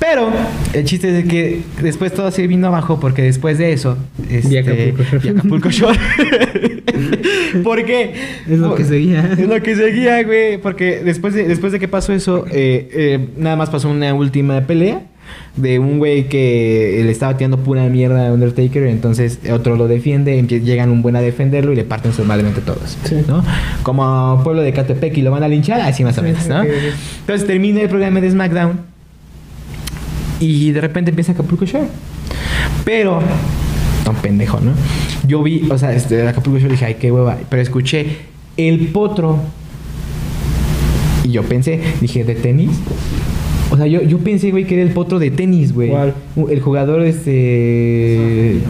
Pero el chiste es que después todo se vino abajo porque después de eso... Este, Acapulco Shore. y Acapulco Shore. ¿Por qué? Es lo que seguía. Es lo que seguía, güey. Porque después de, después de que pasó eso, eh, eh, nada más pasó una última pelea de un güey que le estaba tirando pura mierda a Undertaker. Entonces otro lo defiende, llegan un buen a defenderlo y le parten entre todos. Sí. ¿no? Como pueblo de Catepec y lo van a linchar, así más o menos, ¿no? Entonces termina el programa de SmackDown y de repente empieza Acapulco Shore. Pero, no pendejo, ¿no? Yo vi, o sea, este, Acapulco Shore dije, ay, qué hueva. Pero escuché el potro. Y yo pensé, dije, ¿de tenis? O sea, yo, yo pensé, güey, que era el potro de tenis, güey. ¿Cuál? U- El jugador este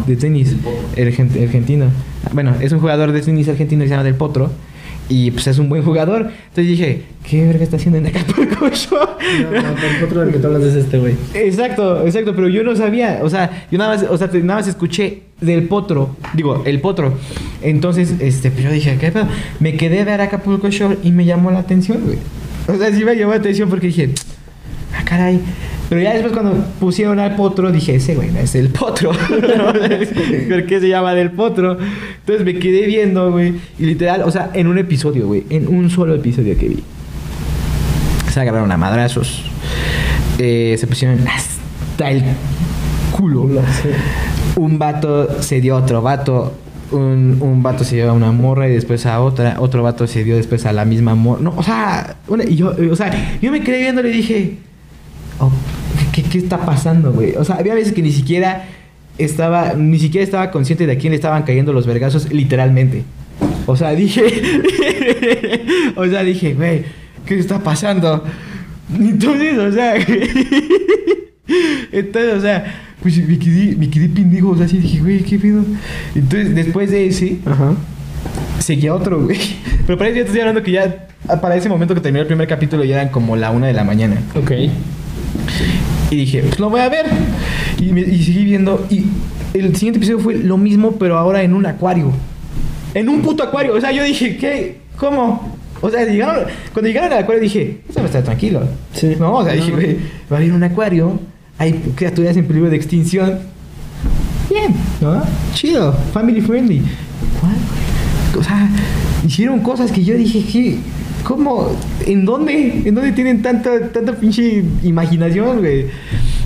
de tenis, el argen- argentino. Bueno, es un jugador de tenis argentino que se llama Del Potro. Y pues es un buen jugador. Entonces dije, ¿qué verga está haciendo en Acapulco Shore? No, no, el otro del que tú hablas es este, güey. Exacto, exacto, pero yo no sabía, o sea, yo nada más, o sea, nada más escuché del potro, digo, el potro. Entonces, este, pues yo dije, ¿qué pedo? Me quedé a ver Acapulco Shore y me llamó la atención, güey. O sea, sí me llamó la atención porque dije, ah, caray. Pero ya después cuando pusieron al potro, dije, ese güey no es el potro. ¿Por qué se llama del potro? Entonces me quedé viendo, güey. Y literal, o sea, en un episodio, güey. En un solo episodio que vi. Se agarraron a madrazos. Eh, se pusieron hasta el culo. Un vato se dio a otro vato. Un, un vato se dio a una morra y después a otra. Otro vato se dio después a la misma morra. No, o sea, una- y yo, o sea, yo me quedé viendo y le dije, oh, ¿qué, qué está pasando, güey? O sea, había veces que ni siquiera estaba, ni siquiera estaba consciente de a quién le estaban cayendo los vergazos, literalmente. O sea, dije, o sea, dije, güey, ¿qué está pasando? Entonces, o sea, entonces, o sea, pues me quedé, me quedé pendejo, o sea, así dije, güey, ¿qué pedo? Entonces, después de ese, Ajá. seguía otro, güey. Pero para eso ya te estoy hablando que ya, para ese momento que terminó el primer capítulo, ya eran como la una de la mañana. Ok. Y dije, pues lo voy a ver. Y, me- y seguí viendo. Y el siguiente episodio fue lo mismo, pero ahora en un acuario. En un puto acuario. O sea, yo dije, ¿qué? ¿Cómo? O sea, llegaron, cuando llegaron al acuario dije, eso va a estar tranquilo. Sí. No, o sea, dije, güey, va a haber un acuario. Hay criaturas en peligro de extinción. Bien, ¿no? Chido, family friendly. ¿Cuál? O sea, hicieron cosas que yo dije, ¿qué? ¿Cómo? ¿En dónde? ¿En dónde tienen tanta, tanta pinche imaginación, güey?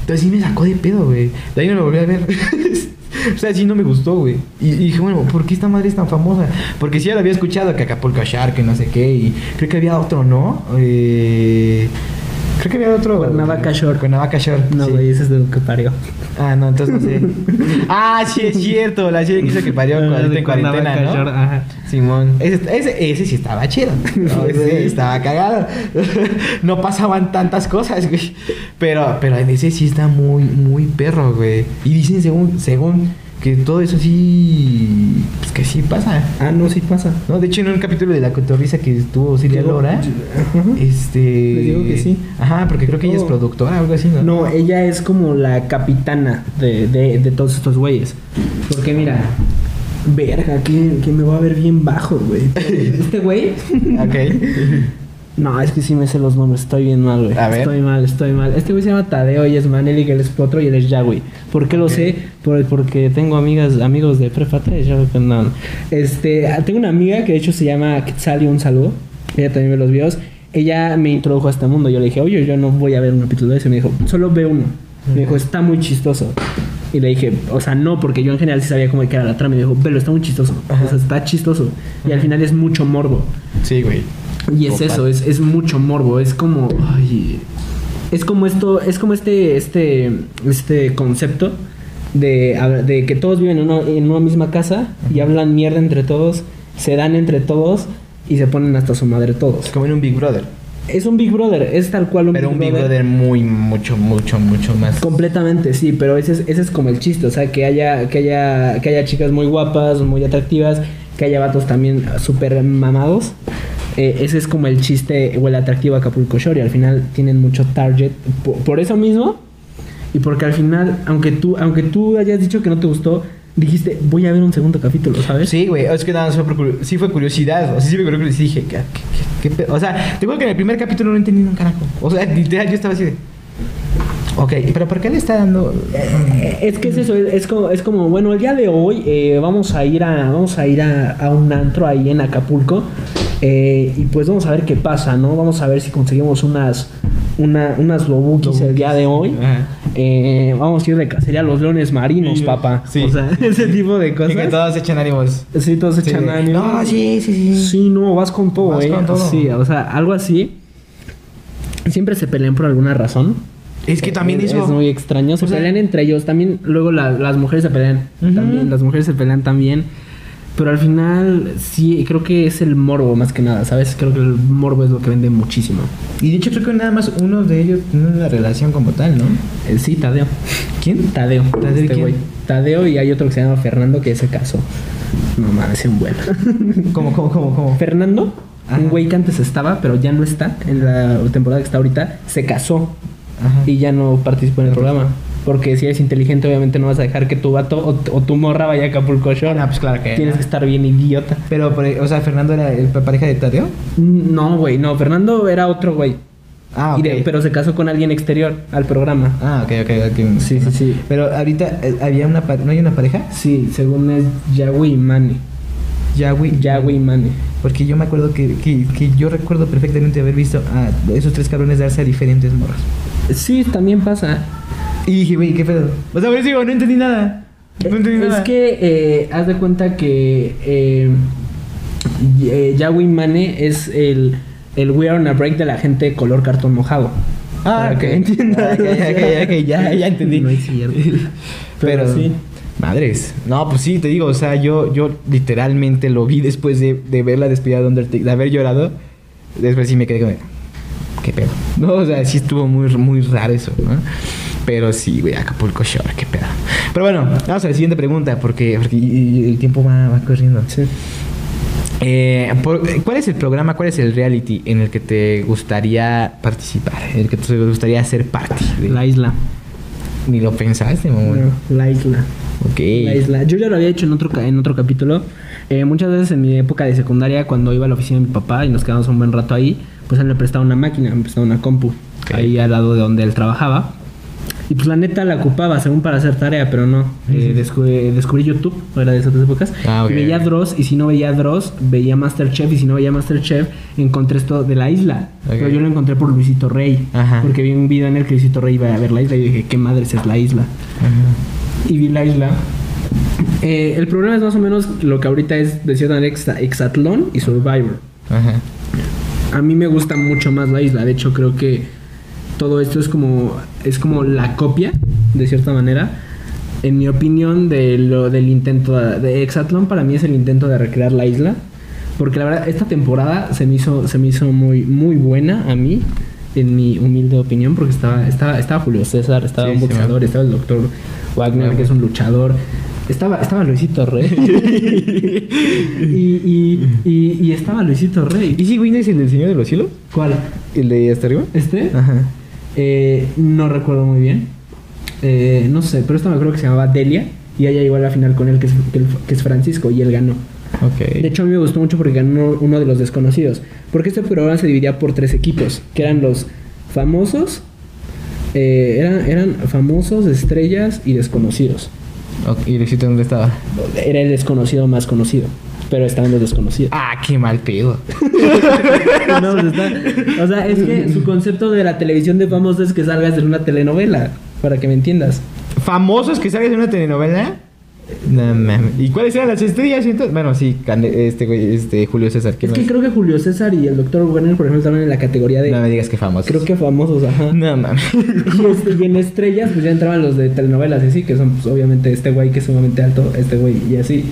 Entonces sí me sacó de pedo, güey. De ahí no me volví a ver. o sea, sí no me gustó, güey. Y, y dije, bueno, ¿por qué esta madre es tan famosa? Porque sí ya lo había escuchado, que Acapulco Shark, que no sé qué. Y creo que había otro, ¿no? Eh, creo que había otro. Cuernavaca Shore. Cuernavaca Shore. No, sí. güey, ese es de lo que parió. Ah, no, entonces no sé. ah, sí, es cierto. La serie que hizo que parió Ah, ahorita de en cuarentena, ¿no? Shore, Ajá. Simón. Ese, ese, ese sí estaba chido. No, ese sí estaba cagado. no pasaban tantas cosas, güey. Pero, pero en ese sí está muy, muy perro, güey. Y dicen según, según que todo eso sí. Pues que sí pasa. Ah, no, sí pasa. ¿No? De hecho, en un capítulo de La Cotorrisa que estuvo Silvia Lora. Este. Les digo que sí. Ajá, porque creo que ella es productora o algo así, ¿no? No, ella es como la capitana de, de, de todos estos güeyes. Porque mira, verga, que, que me va a ver bien bajo, güey. Este güey. Ok. No, es que sí me sé los nombres, estoy bien mal, güey. A ver. Estoy mal, estoy mal. Este güey se llama Tadeo y es Maneli, que él es Potro y él es Yahweh. ¿Por qué lo sé? Por, porque tengo amigas, amigos de prepa 3, yo no. Este, tengo una amiga que de hecho se llama Quetzali, un saludo. Ella también ve los videos. Ella me introdujo a este mundo. Yo le dije, oye, yo no voy a ver un capítulo de eso. Y me dijo, solo ve uno. Me dijo, está muy chistoso. Y le dije, o sea, no, porque yo en general sí sabía cómo era la trama. Y me dijo, pero está muy chistoso. O sea, está chistoso. Y al final es mucho morbo. Sí, güey. Y es eso, es, es mucho morbo. Es como. ay, es como esto. Es como este. Este. Este concepto. De, de que todos viven en una, en una misma casa y hablan mierda entre todos, se dan entre todos y se ponen hasta su madre todos. Como en un Big Brother. Es un Big Brother, es tal cual un Pero Big un Big Brother. Brother muy, mucho, mucho, mucho más. Completamente, sí, pero ese es, ese es como el chiste, o sea, que haya, que haya, que haya chicas muy guapas, muy atractivas, que haya vatos también súper mamados. Eh, ese es como el chiste o el atractivo a Acapulco Shore y al final tienen mucho target por, por eso mismo y porque al final, aunque tú, aunque tú hayas dicho que no te gustó, dijiste, voy a ver un segundo capítulo, ¿sabes? Sí, güey, es que nada más fue por curio- sí fue curiosidad, o sea, sí me curiosidad y dije, ¿qué, o sea, te juro que en el primer capítulo no entendí un carajo, o sea, literal yo estaba así de, ok, pero ¿por qué le está dando? Eh, Es que es eso, es, es como, es como, bueno, el día de hoy eh, vamos a ir a, vamos a ir a, a un antro ahí en Acapulco eh, y pues vamos a ver qué pasa, ¿no? Vamos a ver si conseguimos unas, una, unas lobukis el día de hoy. Eh, vamos a ir de cacería a los leones marinos, Sí, papá. sí. O sea, ese tipo de Y cosas. que todos echan ánimos. Sí, todos echan ánimo. No, sí, sí, sí. Sí, no, vas con todo, Vas eh. con todo. Sí, o sea, algo así. Siempre se pelean por alguna razón. Es que también es, eso... es muy extraño. Se o sea- pelean entre ellos. También luego la- las mujeres se pelean. También las mujeres se pelean también. Pero al final sí, creo que es el morbo más que nada, ¿sabes? Creo que el morbo es lo que vende muchísimo. Y de hecho creo que nada más uno de ellos tiene una relación como tal, ¿no? Eh, sí, Tadeo. ¿Quién? Tadeo. ¿Tadeo este quién? güey. Tadeo y hay otro que se llama Fernando que se casó. No mames, es un buen. ¿Cómo, cómo, cómo, cómo? Fernando, Ajá. un güey que antes estaba, pero ya no está en la temporada que está ahorita, se casó Ajá. y ya no participó en el programa. Porque si eres inteligente, obviamente no vas a dejar que tu vato o, o tu morra vaya a Acapulco Shore. Ah, pues claro que Tienes no. que estar bien idiota. Pero, por- o sea, Fernando era el pareja de Tadeo. No, güey, no. Fernando era otro güey. Ah, Y ok. de- pero se casó con alguien exterior al programa. Ah, ok, ok, ok. Sí, sí, sí. Pero ahorita eh, había una ¿no hay una pareja? Sí, según es Yahweh y Mane. Yahweh. Yahweh y Mane. Porque yo me acuerdo que, que, que yo recuerdo perfectamente haber visto a esos tres cabrones darse a diferentes morras. Sí, también pasa. Y dije, güey, ¿qué pedo? O sea, por eso digo, no entendí nada. No entendí es nada. que eh, haz de cuenta que eh, eh, Yahweh Mane es el, el We Are on a Break de la gente de color cartón mojado. Ah, que. Ah, ok, ok, ok, ya, ya entendí. No es cierto. Pero, Pero sí. Madres. No, pues sí, te digo, o sea, yo, yo literalmente lo vi después de, de ver la despedida de Undertaker, de haber llorado. Después sí me quedé como, ¿qué pedo? No, o sea, sí estuvo muy, muy raro eso, ¿no? Pero sí, güey, Acapulco Shore, qué pedo. Pero bueno, vamos a la siguiente pregunta, porque, porque el tiempo va, va corriendo. Sí. Eh, por- ¿Cuál es el programa, cuál es el reality en el que te gustaría participar? En el que te gustaría ser parte? de- La isla. Ni lo pensaste, mamón. No, la isla. Ok. La isla. Yo ya lo había hecho en otro, en otro capítulo. Eh, muchas veces en mi época de secundaria, cuando iba a la oficina de mi papá y nos quedamos un buen rato ahí, pues él me prestaba una máquina, me prestaba una compu, Ok. ahí al lado de donde él trabajaba. Y pues la neta la ocupaba según para hacer tarea, pero no. Eh, descubrí, descubrí YouTube, era de esas épocas. Ah, y veía. Dross, y si no veía Dross, veía Masterchef, y si no veía Masterchef, encontré esto de la isla. Pero yo lo encontré por Luisito Rey. Ajá. Porque vi un video en el que Luisito Rey iba a ver la isla y dije, ¿qué madres es la isla? Ajá. y vi la isla. Eh, el problema es más o menos lo que ahorita es de cierta manera exa- Exatlón y Survivor. Ajá. A mí me gusta mucho más la isla. De hecho, creo que todo esto es como es como la copia, de cierta manera. En mi opinión, de lo del intento de, Exatlón para mí es el intento de recrear la isla. Porque la verdad, esta temporada se me hizo, se me hizo muy, muy buena a mí, en mi humilde opinión, porque estaba, estaba, estaba Julio César, estaba Sí, un boxeador, estaba el doctor Wagner, que es un luchador. Estaba, estaba Luisito Rey. y, y, y, y estaba Luisito Rey. ¿Y güey no es el del Señor de los Cielos? ¿Cuál? ¿El de hasta arriba? ¿Este? Ajá. Eh, no recuerdo muy bien. Eh, no sé, pero esto me acuerdo que se llamaba Delia. Y ella llegó a la final con él, que es, que es Francisco, y él ganó. De hecho, a mí me gustó mucho porque ganó uno de los desconocidos. Porque este programa se dividía por tres equipos, que eran los famosos, eh, eran, eran famosos, estrellas y desconocidos. Ok, ¿Y Luisito dónde estaba? Era el desconocido más conocido, pero estaban los desconocidos. Ah, qué mal pedo. No, pues está- o sea, es que su concepto de la televisión de famosos es que salgas en una telenovela. para que me entiendas. ¿Famosos que salgan de una telenovela? No mames. ¿Y cuáles eran las estrellas? Bueno, sí, este güey, este Julio César. ¿quién Es que más? creo que Julio César y el doctor Werner, por ejemplo, estaban en la categoría de... No me digas que famosos. Creo que famosos, ajá. No mames. Y, este, y en estrellas, pues ya entraban los de telenovelas y así, que son pues, obviamente este güey que es sumamente alto, este güey y así.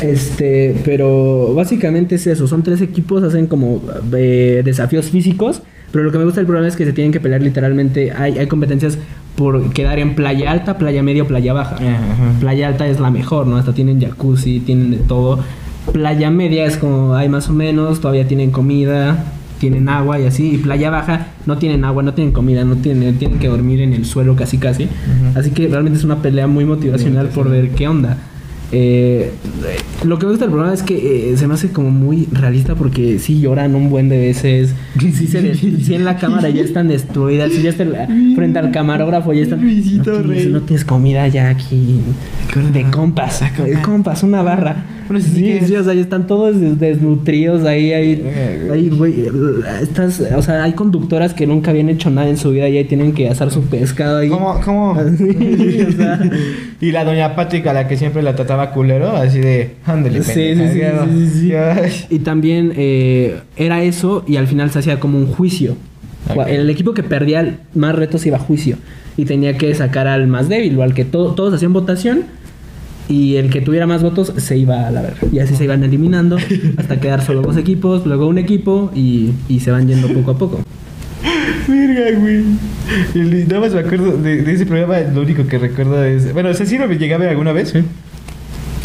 Este, pero básicamente es eso, son tres equipos, hacen como eh, desafíos físicos, pero lo que me gusta del programa es que se tienen que pelear literalmente, hay, hay competencias por quedar en playa alta, playa media o playa baja. Ajá. Playa alta es la mejor, ¿no? Hasta tienen jacuzzi, tienen de todo. Playa media es como hay más o menos, todavía tienen comida, tienen agua y así. Y playa baja no tienen agua, no tienen comida, no tienen, tienen que dormir en el suelo casi casi. Así que realmente es una pelea muy motivacional por ver qué onda. Eh, lo que me gusta del programa es que eh, se me hace como muy realista porque sí lloran un buen de veces, sí, se sí en la cámara ya están destruidas, sí ya están frente al camarógrafo ya están... No, tienes, Rey. no tienes comida ya aquí de compas, de compas, una barra. Bueno, sí, sí, que- sí, o sea, ya están todos des- desnutridos ahí, ahí, Eh, ahí, güey, estas, o sea, hay conductoras que nunca habían hecho nada en su vida y ahí tienen que asar su pescado ahí. ¿Cómo? ¿Cómo? Así, o sea, Y la doña Patrick, a la que siempre la trataba culero, así de, ándale, Sí, pendeja, sí, sí, ya, sí, sí, sí. ya". Y también eh, era eso y al final se hacía como un juicio. Ok. El equipo que perdía más retos iba a juicio y tenía que sacar al más débil o al que to- todos hacían votación y el que tuviera más votos se iba a la verga. Y así se iban eliminando hasta quedar solo dos equipos, luego un equipo y, y se van yendo poco a poco. Verga, güey. Nada más me acuerdo de, de ese programa, lo único que recuerdo es. Bueno, o sea, sí lo llegué a ver alguna vez.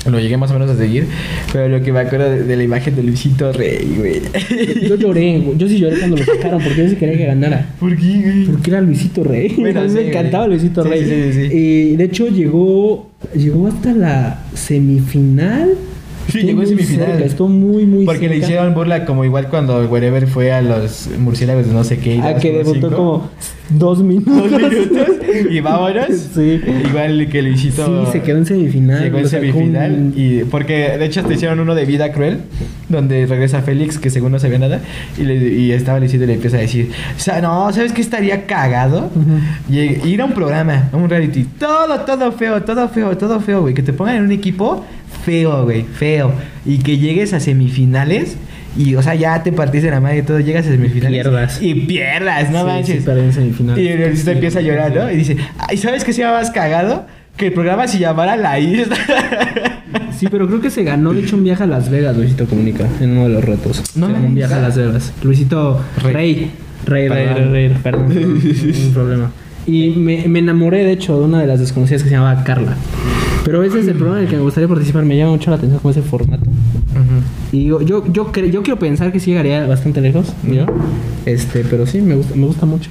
Lo llegué más o menos a seguir. Pero lo que me acuerdo de, de la imagen de Luisito Rey, güey. Yo lloré, güey. yo sí lloré cuando lo sacaron porque yo sí quería que ganara. ¿Por qué, güey? Porque era Luisito Rey. Bueno, a mí sí, me encantaba güey. Luisito Sí, Rey. sí, sí, sí. Y de hecho llegó llegó hasta la semifinal. Sí, llegó en muy semifinal. estuvo muy, muy Porque le hicieron burla como igual cuando Wherever fue a los murciélagos de no sé qué. y A dabas que debutó como dos minutos. dos minutos y vámonos. Sí. Igual que Luisito. Sí, se quedó en semifinal. Llegó en semifinal un- y porque de hecho te hicieron uno de vida cruel donde regresa Félix que según no sabía nada y, le, y estaba Luisito y le empieza a decir o sea, no sabes qué estaría cagado. Lleg- ir a un programa a un reality todo todo feo todo feo todo feo güey que te pongan en un equipo feo güey feo y que llegues a semifinales y o sea ya te partiste la madre y todo llegas a semifinales Pierdas. y pierdas no Sí, manches sí, en semifinal. y el Luisito empieza a llorar, ¿no? Y dice, ay, ¿sabes qué se llama más cagado? Que el programa se llamara La Isla. Sí, pero creo que se ganó, de hecho, un viaje a Las Vegas, Luisito Comunica, en uno de los retos. No Se ganó me un viaje a. Las Vegas. Luisito Rey. Rey. Rey, Rey, Perdón. Rey, Rey, perdón. no, no, un problema. Y me, me enamoré, de hecho, de una de las desconocidas que se llamaba Carla. Pero ese es el programa en el que me gustaría participar. Me llama mucho la atención como ese formato. Y yo, yo, yo, quiero pensar que sí llegaría bastante lejos, ¿yo? Este, pero sí, me gusta, me gusta mucho.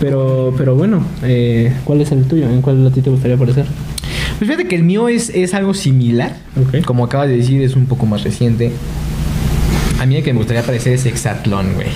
Pero, pero bueno, eh, ¿cuál es el tuyo? ¿En cuál a ti te gustaría aparecer? Pues fíjate que el mío es, es algo similar. Ok. Como acabas de decir, es un poco más reciente. A mí el que me gustaría aparecer es Exatlón, güey.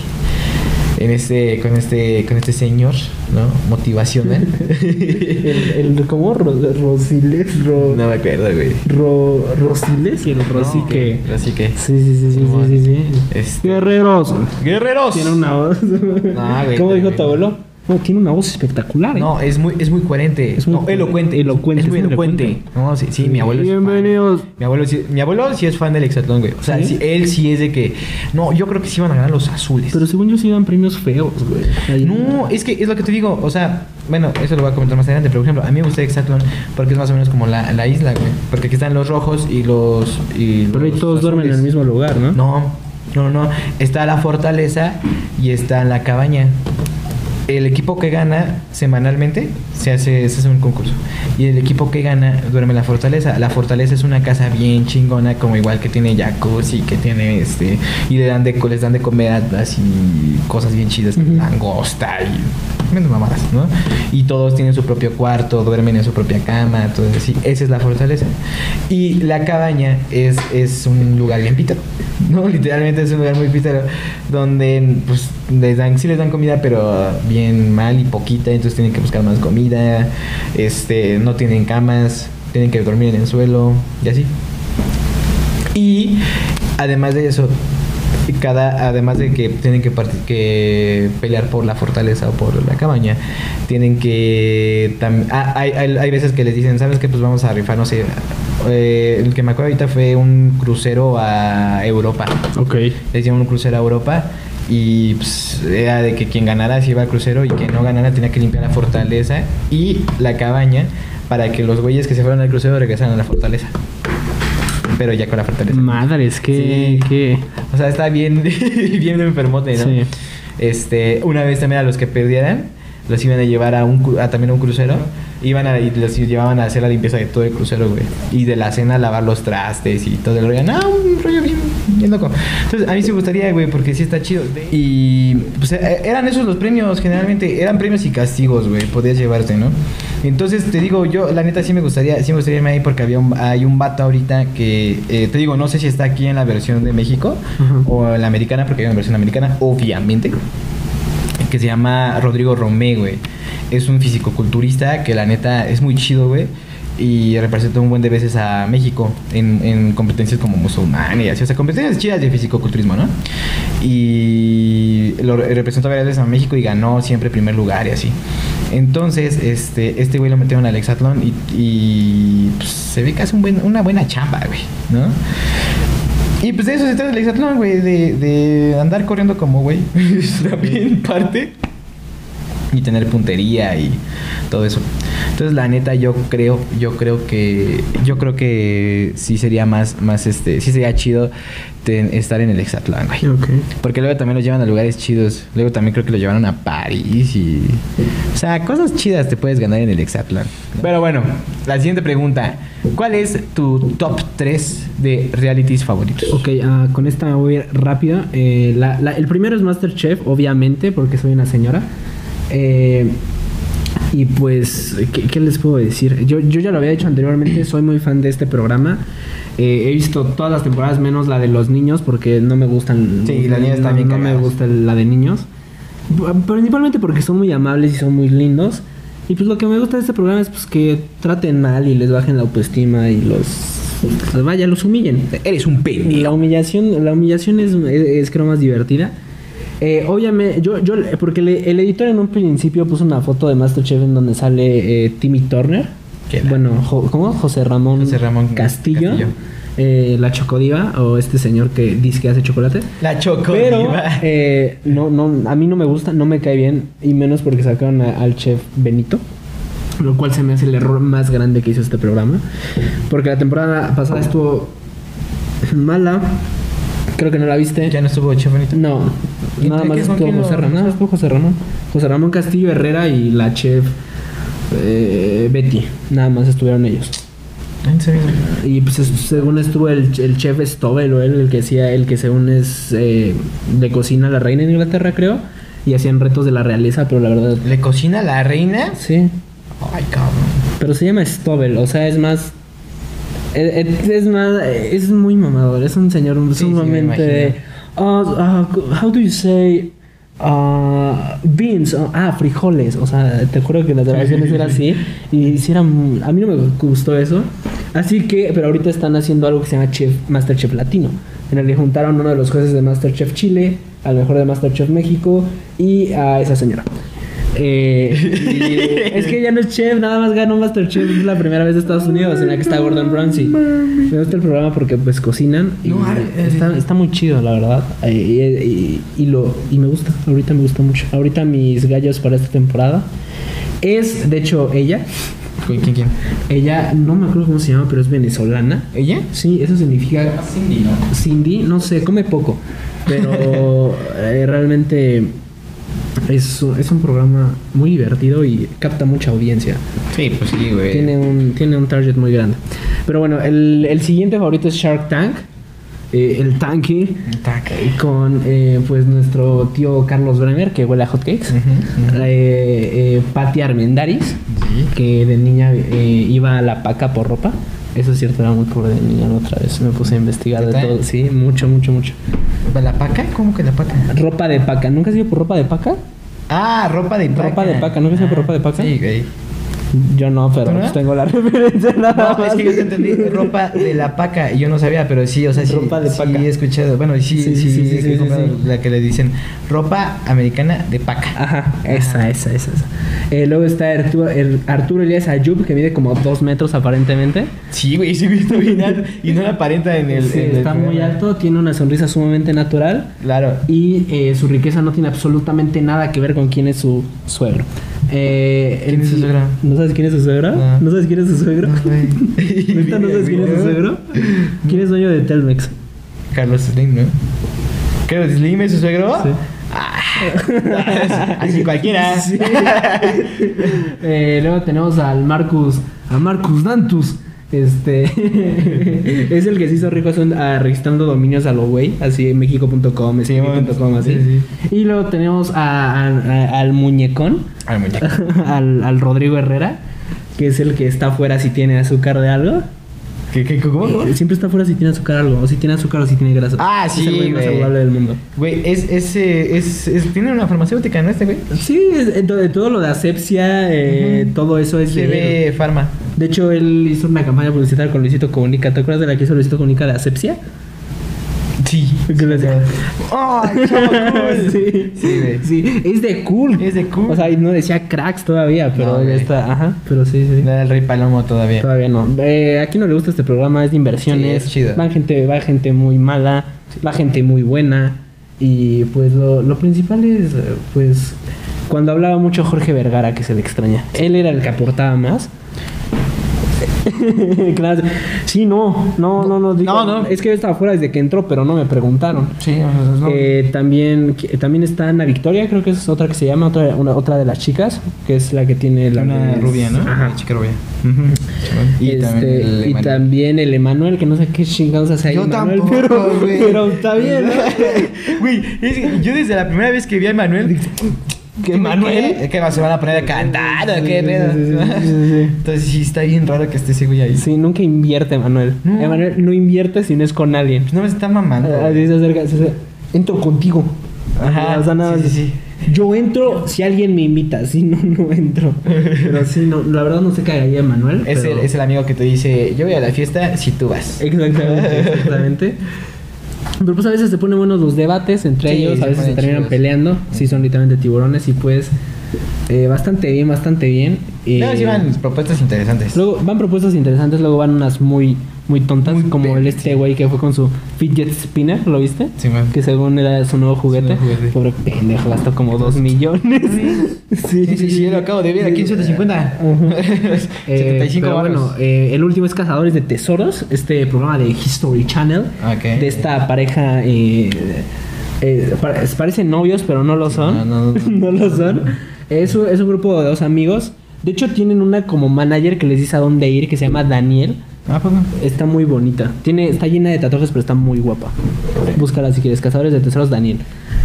En este, con este, con este señor, ¿no? Motivacional. El, el ¿cómo? Ro- Rosiles, ro, no me acuerdo, güey. ro, Rosiles y el Rosique. Así que. Sí, sí, sí, sí, sí, sí, sí. Este- Guerreros. ¡Guerreros! Tiene una voz. güey, ¿Cómo dijo tu abuelo? No, tiene una voz espectacular. ¿eh? No, es muy, es muy coherente. Es muy no, elocuente. elocuente, Es muy elocuente. elocuente. No, sí, sí, mi abuelo es fan. Bienvenidos. Mi abuelo, sí, mi abuelo sí es fan del Exatlón, güey. O sea, ¿Sí? sí, él sí es de que. No, yo creo que sí van a ganar los azules. Pero según yo sí dan premios feos, güey. Ahí- No, es que es lo que te digo. O sea, bueno, eso lo voy a comentar más adelante. Pero, por ejemplo, a mí me gusta Exatlón porque es más o menos como la, la isla, güey. Porque aquí están los rojos y los. Y Pero ahí los todos duermen en el mismo lugar, ¿no? No, no, no. Está la fortaleza y está la cabaña. El equipo que gana semanalmente se hace, se hace un concurso. Y el equipo que gana duerme en la fortaleza. La fortaleza es una casa bien chingona, como igual que tiene jacuzzi, que tiene este. Y le dan de, les dan de comer así cosas bien chidas, Ujú. langosta y. menos mamadas, ¿no? Y todos tienen su propio cuarto, duermen en su propia cama, todo así. Esa es la fortaleza. Y la cabaña es, es un lugar bien pítero. No, literalmente es un lugar muy pítero. Donde, pues, les dan, sí les dan comida, pero bien mal y poquita. Entonces tienen que buscar más comida. Este, no tienen camas. Tienen que dormir en el suelo y así. Y además de eso, Y cada, además de que tienen que, que pelear por la fortaleza o por la cabaña, tienen que... ah, hay, hay, hay veces que les dicen, ¿sabes qué? Pues vamos a rifar, no sé. eh, el que me acuerdo ahorita fue un crucero a Europa. Ok. Les dieron un crucero a Europa y pues, era de que quien ganara se iba al crucero y quien no ganara tenía que limpiar la fortaleza y la cabaña para que los güeyes que se fueron al crucero regresaran a la fortaleza. Pero ya con la fortaleza. Madres, que... Sí. que... O sea, está bien, bien enfermote, ¿no? Sí. Este, una vez también a los que perdieran, los iban a llevar a un a también a un crucero. Iban a, y los llevaban a hacer la limpieza de todo el crucero, güey. Y de la cena lavar los trastes y todo el rollo. No, un rollo bien, bien loco. Entonces, a mí sí me gustaría, güey, porque sí está chido. Y pues eh, eran esos los premios, generalmente. Eran premios y castigos, güey. Podías llevarte, ¿no? Entonces, te digo, yo, la neta, sí me gustaría, sí me gustaría irme ahí porque había un, hay un vato ahorita que, eh, te digo, no sé si está aquí en la versión de México o en la americana, porque hay una versión americana, obviamente que se llama Rodrigo Romé, güey. Es un fisicoculturista que la neta es muy chido, güey. Y representa un buen de veces a México en, en competencias como musulmán y así. O sea, competencias chidas de fisicoculturismo, ¿no? Y lo re- representó varias veces a México y ganó siempre primer lugar y así. Entonces, este, este güey lo metieron al hexatlón y, y pues, se ve que hace un buen, una buena chamba, güey, ¿no? Y pues de eso se trata el hexatlón, güey, de, de andar corriendo como güey. También parte. Y tener puntería y todo eso. Entonces, la neta, yo creo, yo creo que, yo creo que sí sería más, más este, sí sería chido ten- estar en el hexatlón, güey. Ok. Porque luego también los llevan a lugares chidos. Luego también creo que lo llevaron a París y... O sea, cosas chidas te puedes ganar en el hexatlón. Pero bueno, la siguiente pregunta. ¿Cuál es tu top 3 de realities favoritos? Ok, ah, con esta voy a ir rápido. Eh, la- la- el primero es Masterchef, obviamente, porque soy una señora. Eh, y pues, ¿qué, qué les puedo decir? Yo, yo ya lo había dicho anteriormente, soy muy fan de este programa. Eh, he visto todas las temporadas menos la de los niños porque no me gustan. Sí, las niñas no, están bien No me gusta la de niños. Principalmente porque son muy amables y son muy lindos. Y pues lo que me gusta de este programa es pues que traten mal y les bajen la autoestima y los... pues, vaya, los humillen. Eres un La pendejo. humillación, la humillación es, es, es creo más divertida. Eh, obviamente, yo, yo, porque le- el editor en un principio puso una foto de Masterchef en donde sale eh, Timmy Turner. ¿Qué la- Bueno, Jo- ¿cómo? José Ramón, José Ramón Castillo. Castillo. eh, la Chocodiva o este señor que dice que hace chocolate. La choco. Pero eh, no, no, a mí no me gusta, no me cae bien, y menos porque sacaron a- al chef Benito. Lo cual se me hace el error más grande que hizo este programa. Porque la temporada pasada estuvo mala. Creo que no la viste. ya no estuvo Chef Benito. No, ¿Y nada qué- más estuvo José Ramón. Nada más estuvo José Ramón. José Ramón Castillo Herrera y la chef eh, Betty. Nada más estuvieron ellos. ¿En serio? Y pues es- según estuvo el, el chef Stovell o él, el que hacía, el que según es eh, de cocina a la reina de Inglaterra, creo. Y hacían retos de la realeza, pero la verdad. ¿Le cocina a la reina? Sí. Ay, cabrón. Pero se llama Stovell, o sea, es más. Es, más. Es muy mamador, es un señor sí, sumamente. "Ah, ah, how do you say. ah, beans, ah, ah, frijoles, o sea, te juro que las grabaciones eran así y si eran- a mí no me gustó eso, así que, pero ahorita están haciendo algo que se llama Chef Masterchef Latino, en el que juntaron uno de los jueces de Masterchef Chile, al mejor de Masterchef México y a esa señora. Eh, y es que ya no es chef, nada más ganó Masterchef. Es la primera vez de Estados Unidos en la que está Gordon Ramsay. Me gusta el programa porque pues cocinan y No, ay, está, está muy chido, la verdad. Eh, Y, y- y lo, y me gusta, ahorita me gusta mucho. Ahorita mis gallos para esta temporada es, de hecho, ella. ¿Quién, quién, quién? Ella, no me acuerdo cómo se llama, pero es venezolana. ¿Ella? Sí, eso significa Cindy, ¿no? Cindy, no sé, come poco, pero eh, realmente es, es un programa muy divertido y capta mucha audiencia. Sí, pues sí, güey. Tiene un, tiene un target muy grande. Pero bueno, el, el siguiente favorito es Shark Tank, eh, el tanque, Tac. eh, con eh, pues nuestro tío Carlos Bremer, que huele a hotcakes, eh, Patti Armendaris, Sí. que de niña iba a la paca por ropa. Eso es cierto, era muy pobre de niña. la Otra vez me puse a investigar de todo. Sí, mucho, mucho, mucho. ¿La paca? ¿Cómo que la paca? Ropa de paca. ¿Nunca has ido por ropa de paca? Ah, ropa de paca. Ropa de paca, ¿no ves Ah, ropa de paca? Sí, güey. Yo no, pero pues tengo la referencia nada No, es que yo te entendí ropa de la paca y yo no sabía, pero sí, o sea, sí, Ropa de sí paca. he escuchado. Bueno, sí, Sí, sí, sí, sí, la que le dicen ropa americana de paca. Ajá, esa, esa, esa. esa. Eh, luego está Arturo, el Arturo Elías Ayub, que mide como dos metros aparentemente. Sí, güey, sí, está bien alto y no la aparenta en el. Está muy programa. alto, tiene una sonrisa sumamente natural. Claro. Y eh, su riqueza no tiene absolutamente nada que ver con quién es su suegro. Eh, ¿Quién es su suegro? ¿No sabes quién es su suegro? No. ¿No sabes quién es su suegro? No, güey. ¿Neta no sabes quién es su suegro? ¿Quién es dueño de Telmex? Carlos Slim, ¿no? ¿Carlos Slim es su suegro? Sí. Ah, así cualquiera. Sí. Eh, luego tenemos al Marcus, a Marcus Dantus. Este es el que se hizo rico son- ah, registrando dominios a lo güey, así mexico.com, Sí, escribi.com, así. sí, Y luego tenemos a- a- a- al muñecón, Al muñeco. al, al Rodrigo Herrera, que es el que está afuera si tiene azúcar de algo. ¿Qué, qué, cómo? Eh, Siempre está afuera si tiene azúcar algo, o si tiene azúcar o si tiene grasa. Ah, Es sí, el güey más saludable del mundo. Güey, es, es, eh, es, es- tiene una farmacéutica, ¿no? Este güey. Sí, es- todo, todo lo de asepsia, eh, todo eso es Se de ve farma. De hecho, él hizo una campaña publicitaria con Luisito Comunica. ¿Te acuerdas de la que hizo Luisito Comunica de asepsia? Sí. Que le decía, ¡Ay, chavo, cool! sí, Sí, sí, es de cool. Es de cool. O sea, no decía cracks todavía, pero No, ya está. Ajá, pero sí, sí. No era el rey Palomo todavía. Todavía no. Eh, aquí no le gusta este programa, es de inversiones. Sí, es chido. Va gente, va gente muy mala, va gente muy buena. Y pues lo, lo principal es, pues, cuando hablaba mucho Jorge Vergara, que se le extraña. Él era el que aportaba más. Claro. Sí, no, no, no, no. digo, No, no. Es que yo estaba fuera desde que entró, pero no me preguntaron. Sí, no. Eh, también, que- también está Ana Victoria, creo que es otra que se llama, otra, una, otra de las chicas, que es la que tiene la una rubia, ¿no? Ajá. Chica rubia. Y Este, también el y Emanuel. también el Emanuel, que no sé qué chingados hace ahí. Yo Emanuel, tampoco, pero, güey. pero está bien. Güey, yo desde la primera vez que vi a Emanuel. ¿Qué, Emanuel? ¿Qué, ¿Qué va? ¿Se van a poner a cantar qué pedo? Entonces sí está bien raro que esté ese güey ahí. Sí, nunca invierte, Emanuel. No. Emanuel no invierte si no es con alguien. Pues no me está mamando. Así se acerca, se acerca. Entro contigo. Ajá, O sea, nada sí, más. sí, Yo entro si alguien me invita, si no, no entro. Pero sí, no, la verdad no sé qué haría Emanuel. Es, pero- el, es el amigo que te dice, yo voy a la fiesta si tú vas. Exactamente, exactamente. Pero pues a veces se ponen buenos los debates entre Sí, ellos, a veces se terminan peleando, sí son literalmente tiburones y pues eh, bastante bien, bastante bien. Eh, No, sí van propuestas interesantes. Luego van propuestas interesantes, luego van unas muy muy tontas, Muy como el este güey que fue con su fidget spinner, ¿lo viste? Sí, man. Que según era su nuevo juguete. nuevo juguete. Pobre pendejo, gastó como dos millones. Sí, sí, sí, yo lo acabo de ver aquí en 150. Eh, 75 pero baros. bueno, eh, el último es Cazadores de Tesoros, este programa de History Channel, Ok. de esta pareja. eh, eh, pa- parecen novios, pero no lo son. No, no, no. No lo son. Es un, es un grupo de dos amigos. De hecho, tienen una como manager que les dice a dónde ir, que se llama Daniel. Ah, pues no. Está muy bonita. Tiene, está llena de tatuajes, pero está muy guapa. Búscala si quieres. Cazadores de Tesoros Daniel.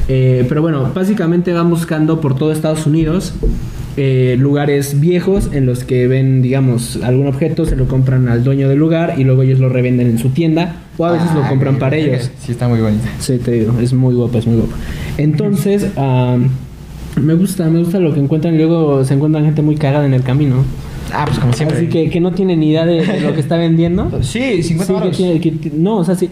Eh, pero bueno, básicamente van buscando por todo Estados Unidos eh, lugares viejos en los que ven, digamos, algún objeto, se lo compran al dueño del lugar y luego ellos lo revenden en su tienda o a veces lo Ah, compran para ellos. Sí, está muy bonita. Sí, te digo, es muy guapa, es muy guapa. Entonces, me gusta, me gusta lo que encuentran y luego se encuentran gente muy cagada en el camino. Ah, pues como siempre. Así que, que no tiene ni idea de, de lo que está vendiendo. Sí, 50 Sí, que tiene- que no, o sea, sí.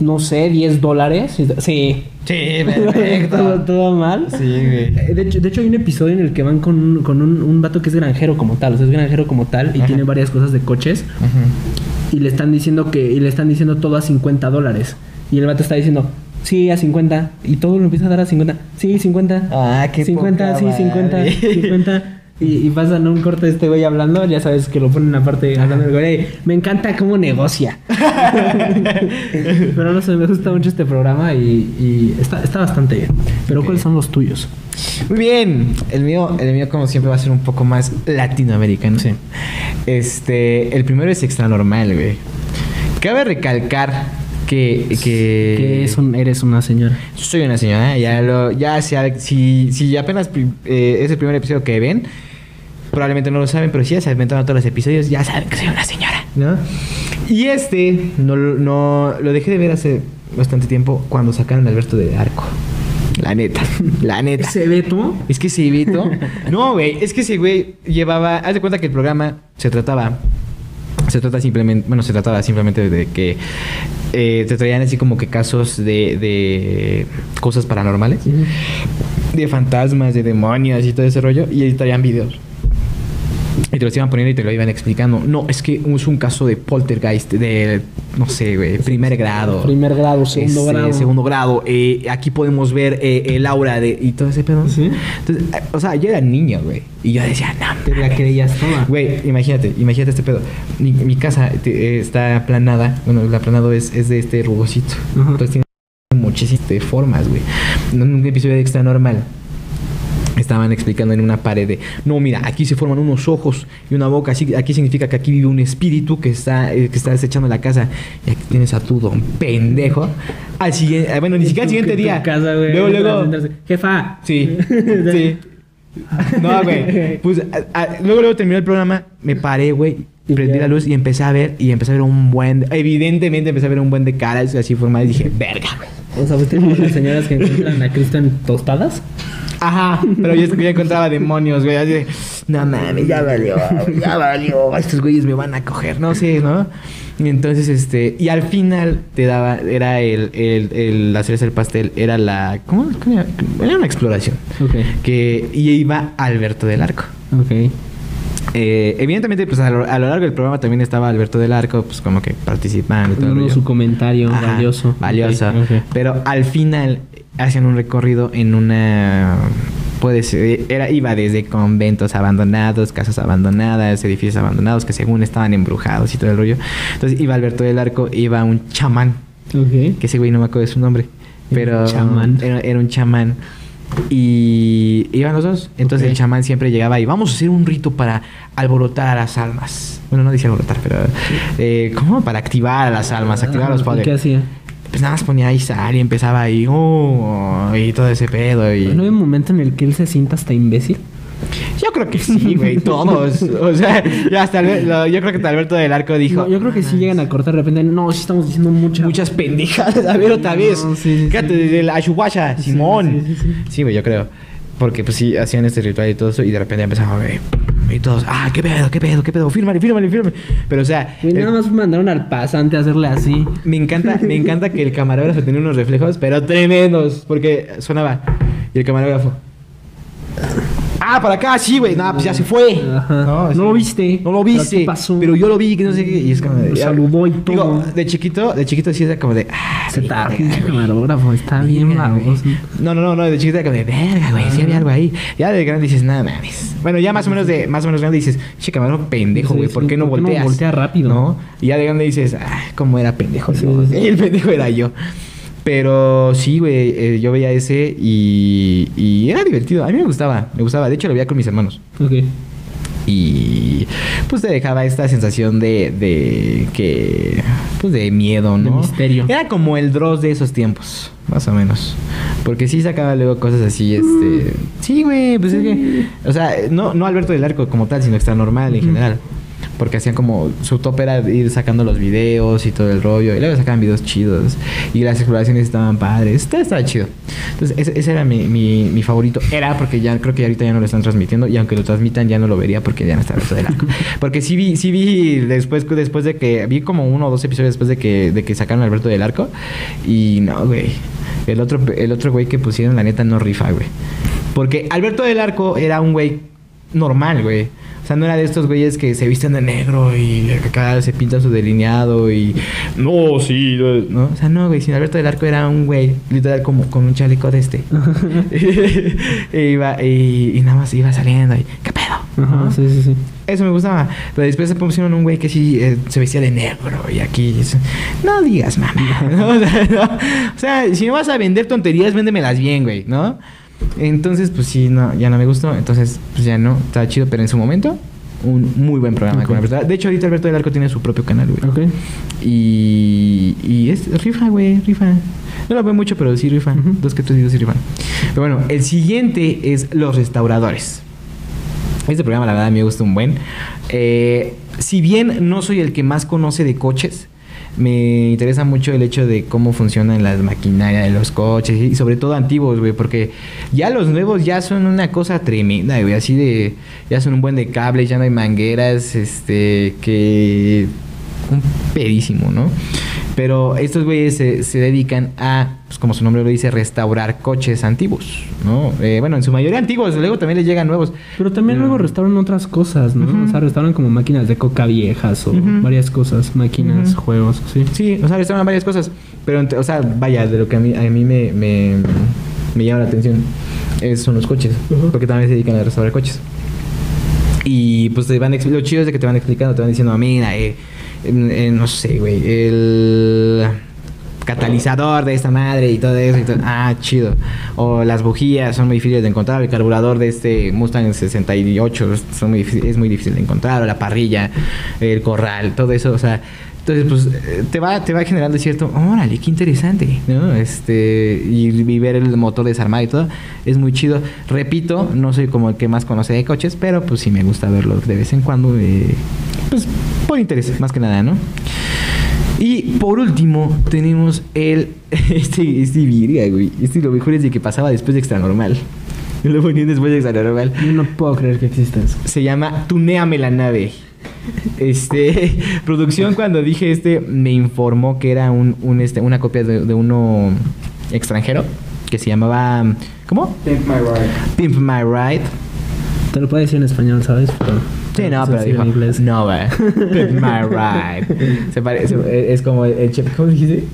No sé, 10 dólares. Sí. Sí, perfecto. todo mal. sí, güey. Eh, De hecho, de hecho, hay un episodio en el que van con, un, con un, un vato que es granjero como tal. O sea, es granjero como tal y Ajá. tiene varias cosas de coches. Y le están diciendo que. Y le están diciendo todo a 50 dólares. Y el vato está diciendo. Sí, a 50. Y todo lo empieza a dar a 50. Sí, 50. Ah, qué 50, poca sí, 50. madre. 50. Y, y pasan un corte de este güey hablando, ya sabes que lo ponen aparte hablando el güey. "Ey, Me encanta cómo negocia. Pero no sé, me gusta mucho este programa y, y está, está bastante bien. Pero ¿cuáles son los tuyos? Muy bien. El mío, el mío como siempre va a ser un poco más latinoamericano. Sí. Este, el primero es extra normal, güey. Cabe recalcar que que, Que es un, eres una señora. Yo soy una señora, ya lo, ya sea, si, si apenas eh, es el primer episodio que ven, probablemente no lo saben, pero si ya se aventaron todos los episodios, ya saben que soy una señora, ¿no? Y este, no, lo- no, lo dejé de ver hace bastante tiempo cuando sacaron a Alberto de Arco. La neta, la neta. ¿Ese Beto? Es que ese Beto. No, güey. Es que ese güey llevaba. Haz de cuenta que el programa se trataba. Se trata simplemente. Bueno, se trataba simplemente de que. eh, te traían así como que casos de. de cosas paranormales. De fantasmas, de demonios y todo ese rollo. Y ahí traían videos. Y te los iban poniendo y te lo iban explicando. No, es que es un caso de poltergeist de, no sé, güey, primer grado. Primer grado, segundo Este, grado. Segundo grado. Eh, aquí podemos ver eh, el aura de, y todo ese pedo. Sí. Entonces, eh, o sea, yo era niño, güey. Y yo decía, no, Te la creías toda. Güey, imagínate, imagínate este pedo. Mi, mi casa te- eh, está aplanada. Bueno, el aplanado es, es de este rugosito. Ajá. Entonces tiene muchísimas de formas, güey. En un episodio de Extra Normal estaban explicando en una pared de, no, mira, aquí se forman unos ojos y una boca. Así, aquí significa que aquí vive un espíritu que está, eh, que está desechando la casa. Y aquí tienes a tu don pendejo. Al siguiente, eh, bueno, ni siquiera al siguiente día. casa, güey. luego, luego. Jefa. Sí, sí. No, güey. Pues a- a- luego, luego terminó el programa, me paré, güey. Prendí la luz y empecé a ver, y empecé a ver un buen, evidentemente empecé a ver un buen de caras así formadas y dije, verga, güey. O sea, ¿fuiste como las señoras que encuentran a Cristo en tostadas? Ajá, pero yo, yo encontraba demonios, güey, así de, no mames, ya valió, ya valió, estos güeyes me van a coger, no sé, ¿no? Y entonces, este, y al final te daba, era el, el, el la cereza del pastel, era la, ¿cómo? ¿Cómo era? Una exploración. Ok. Que, y iba Alberto del Arco. Ok. Eh, evidentemente, pues a lo, a lo largo del programa también estaba Alberto del Arco, pues como que participando y todo su comentario Ajá, valioso. Valioso. Ok, ok. Pero al final hacían un recorrido en una. Puede ser, era, iba desde conventos abandonados, casas abandonadas, edificios abandonados que según estaban embrujados y todo el rollo. Entonces iba Alberto del Arco, iba un chamán, Ok. que ese güey no me acuerdo de su nombre, pero chamán. Era, era un chamán. Y iban los dos. Entonces el chamán siempre llegaba y vamos a hacer un rito para alborotar a las almas. Bueno, no dice alborotar, pero eh, ¿cómo? Para activar a las almas, activar a los ¿Y padres. ¿Qué hacía? Pues nada más ponía ahí sal y empezaba ahí, oh, y todo ese pedo. Y... ¿No hay un momento en el que él se sienta hasta imbécil? Yo creo que sí, güey, todos. O sea, ya hasta lo- yo creo que Alberto del Arco dijo. No, yo creo que sí llegan a cortar de repente. No, sí estamos diciendo mucha. Muchas pendejadas. A ver, otra vez. No, sí, sí, Quédate sí. desde la Simón. sí, sí, sí. Sí, güey, yo creo. Porque pues sí, hacían este ritual y todo eso. Y de repente empezaba a ver. Y todos, ah, qué pedo, qué pedo, qué pedo. Fírmale, fírmale, fírmale. Pero o sea, el- nada más mandaron al pasante a hacerle así. me encanta, me encanta que el camarógrafo tenía unos reflejos, pero tremendos. Porque sonaba. Y el camarógrafo. Ah, para acá, sí, güey. No, pues ya se fue. Ajá. No lo viste. No lo ¿Pero viste. pasó? Pero yo lo vi, que no sé qué. Y es como de. Lo saludó y todo. Digo, de chiquito, de chiquito sí era como de. Ah, Se está camarógrafo. Está bien baboso. No, no, no, no, de chiquito era como de verga, güey, sí había algo ahí. Ya de grande dices, nada mames. Bueno, ya más o menos de, más o menos grande dices, che camarón pendejo, güey, sí, ¿por qué no ¿por qué no volteas? voltea rápido? ¿No? Y ya de grande dices, ah, cómo era pendejo. El pendejo era yo. Pero sí, güey, eh, yo veía ese y, y era divertido. A mí me gustaba, me gustaba. De hecho, lo veía con mis hermanos. Ok. Y pues te dejaba esta sensación de, de que, pues de miedo, ¿no? De misterio. Era como el Dross de esos tiempos, más o menos. Porque sí sacaba luego cosas así, este... Sí, güey, pues es que... O sea, no, no Alberto del Arco como tal, sino extra normal en general. Porque hacían como... Su top era ir sacando los videos y todo el rollo. Y luego sacaban videos chidos. Y las exploraciones estaban padres. Estaba, estaba chido. Entonces, ese, ese era mi, mi, mi favorito. Era porque ya creo que ahorita ya no lo están transmitiendo. Y aunque lo transmitan, ya no lo vería porque ya no está Alberto del Arco. Porque sí vi, sí vi después, después de que... Vi como uno o dos episodios después de que, de que sacaron a Alberto del Arco. Y no, güey. El otro, el otro güey que pusieron, la neta, no rifa, güey. Porque Alberto del Arco era un güey normal, güey. O sea, no era de estos güeyes que se visten de negro y acá se pintan su delineado y... No, sí, no. ¿no? O sea, no, güey. Sin Alberto del Arco era un güey, literal, como con un chaleco de este. e iba, y, y nada más iba saliendo y... ¿Qué pedo? Ajá, ¿No? sí, sí, sí. Eso me gustaba. Pero después se pusieron un güey que sí eh, se vestía de negro y aquí. No digas, mamá. ¿no? O, sea, no. O sea, si me vas a vender tonterías, véndemelas bien, güey, ¿no? Entonces, pues sí, no, ya no me gustó. Entonces, pues ya no. Estaba chido, pero en su momento, un muy buen programa Ok. con Alberto. De hecho, ahorita Alberto del Arco tiene su propio canal, güey. Ok. Y, y es rifa, güey, rifa. No lo veo mucho, pero sí rifa. Dos que tres videos sí rifan. Pero bueno, el siguiente es Los Restauradores. Este programa, la verdad, me gusta un buen. Eh, si bien no soy el que más conoce de coches, me interesa mucho el hecho de cómo funcionan las maquinarias de los coches y sobre todo antiguos, güey, porque ya los nuevos ya son una cosa tremenda, güey, así de ya son un buen de cables, ya no hay mangueras, este que un pedísimo, ¿no? Pero estos güeyes se, se dedican a, pues como su nombre lo dice, restaurar coches antiguos, ¿no? Eh, bueno, en su mayoría antiguos, luego también les llegan nuevos. Pero también luego restauran otras cosas, ¿no? O sea, restauran como máquinas de coca viejas o varias cosas, máquinas, juegos, sí. Sí, o sea, restauran varias cosas. Pero, o sea, vaya, de lo que a mí, a mí me, me, me llama la atención es- son los coches. Porque también se dedican a restaurar coches. Y pues te van lo chido es de que te van explicando, te van diciendo, mira, eh, no sé, güey, el catalizador de esta madre y todo eso. y todo. Ah, chido. O las bujías son muy difíciles de encontrar. El carburador de este Mustang 68 son muy es muy difícil de encontrar. O la parrilla, el corral, todo eso. O sea, entonces, pues, eh, te va, te va generando cierto, órale, qué interesante, ¿no? Este, y, y ver el motor desarmado y todo, es muy chido. Repito, no soy como el que más conoce de coches, pero pues sí me gusta verlo de vez en cuando, eh, pues, por interés, más que nada, ¿no? Y por último, tenemos el. Este, este güey. Este lo mejor es de que pasaba después de extra normal. Lo ponían después de extra normal. Yo no puedo creer que exista eso. Se llama Tuneame la nave. Este, producción cuando dije este me informó que era un, un, este, una copia de, de uno extranjero que se llamaba ¿cómo? Pimp my ride. Pimp My Ride. Te lo puedo decir en español, ¿sabes? Pero, Sí, no, pero decir dijo en inglés. no, güey. Pimp My Ride. Se parece, es como el chef, ¿cómo dijiste?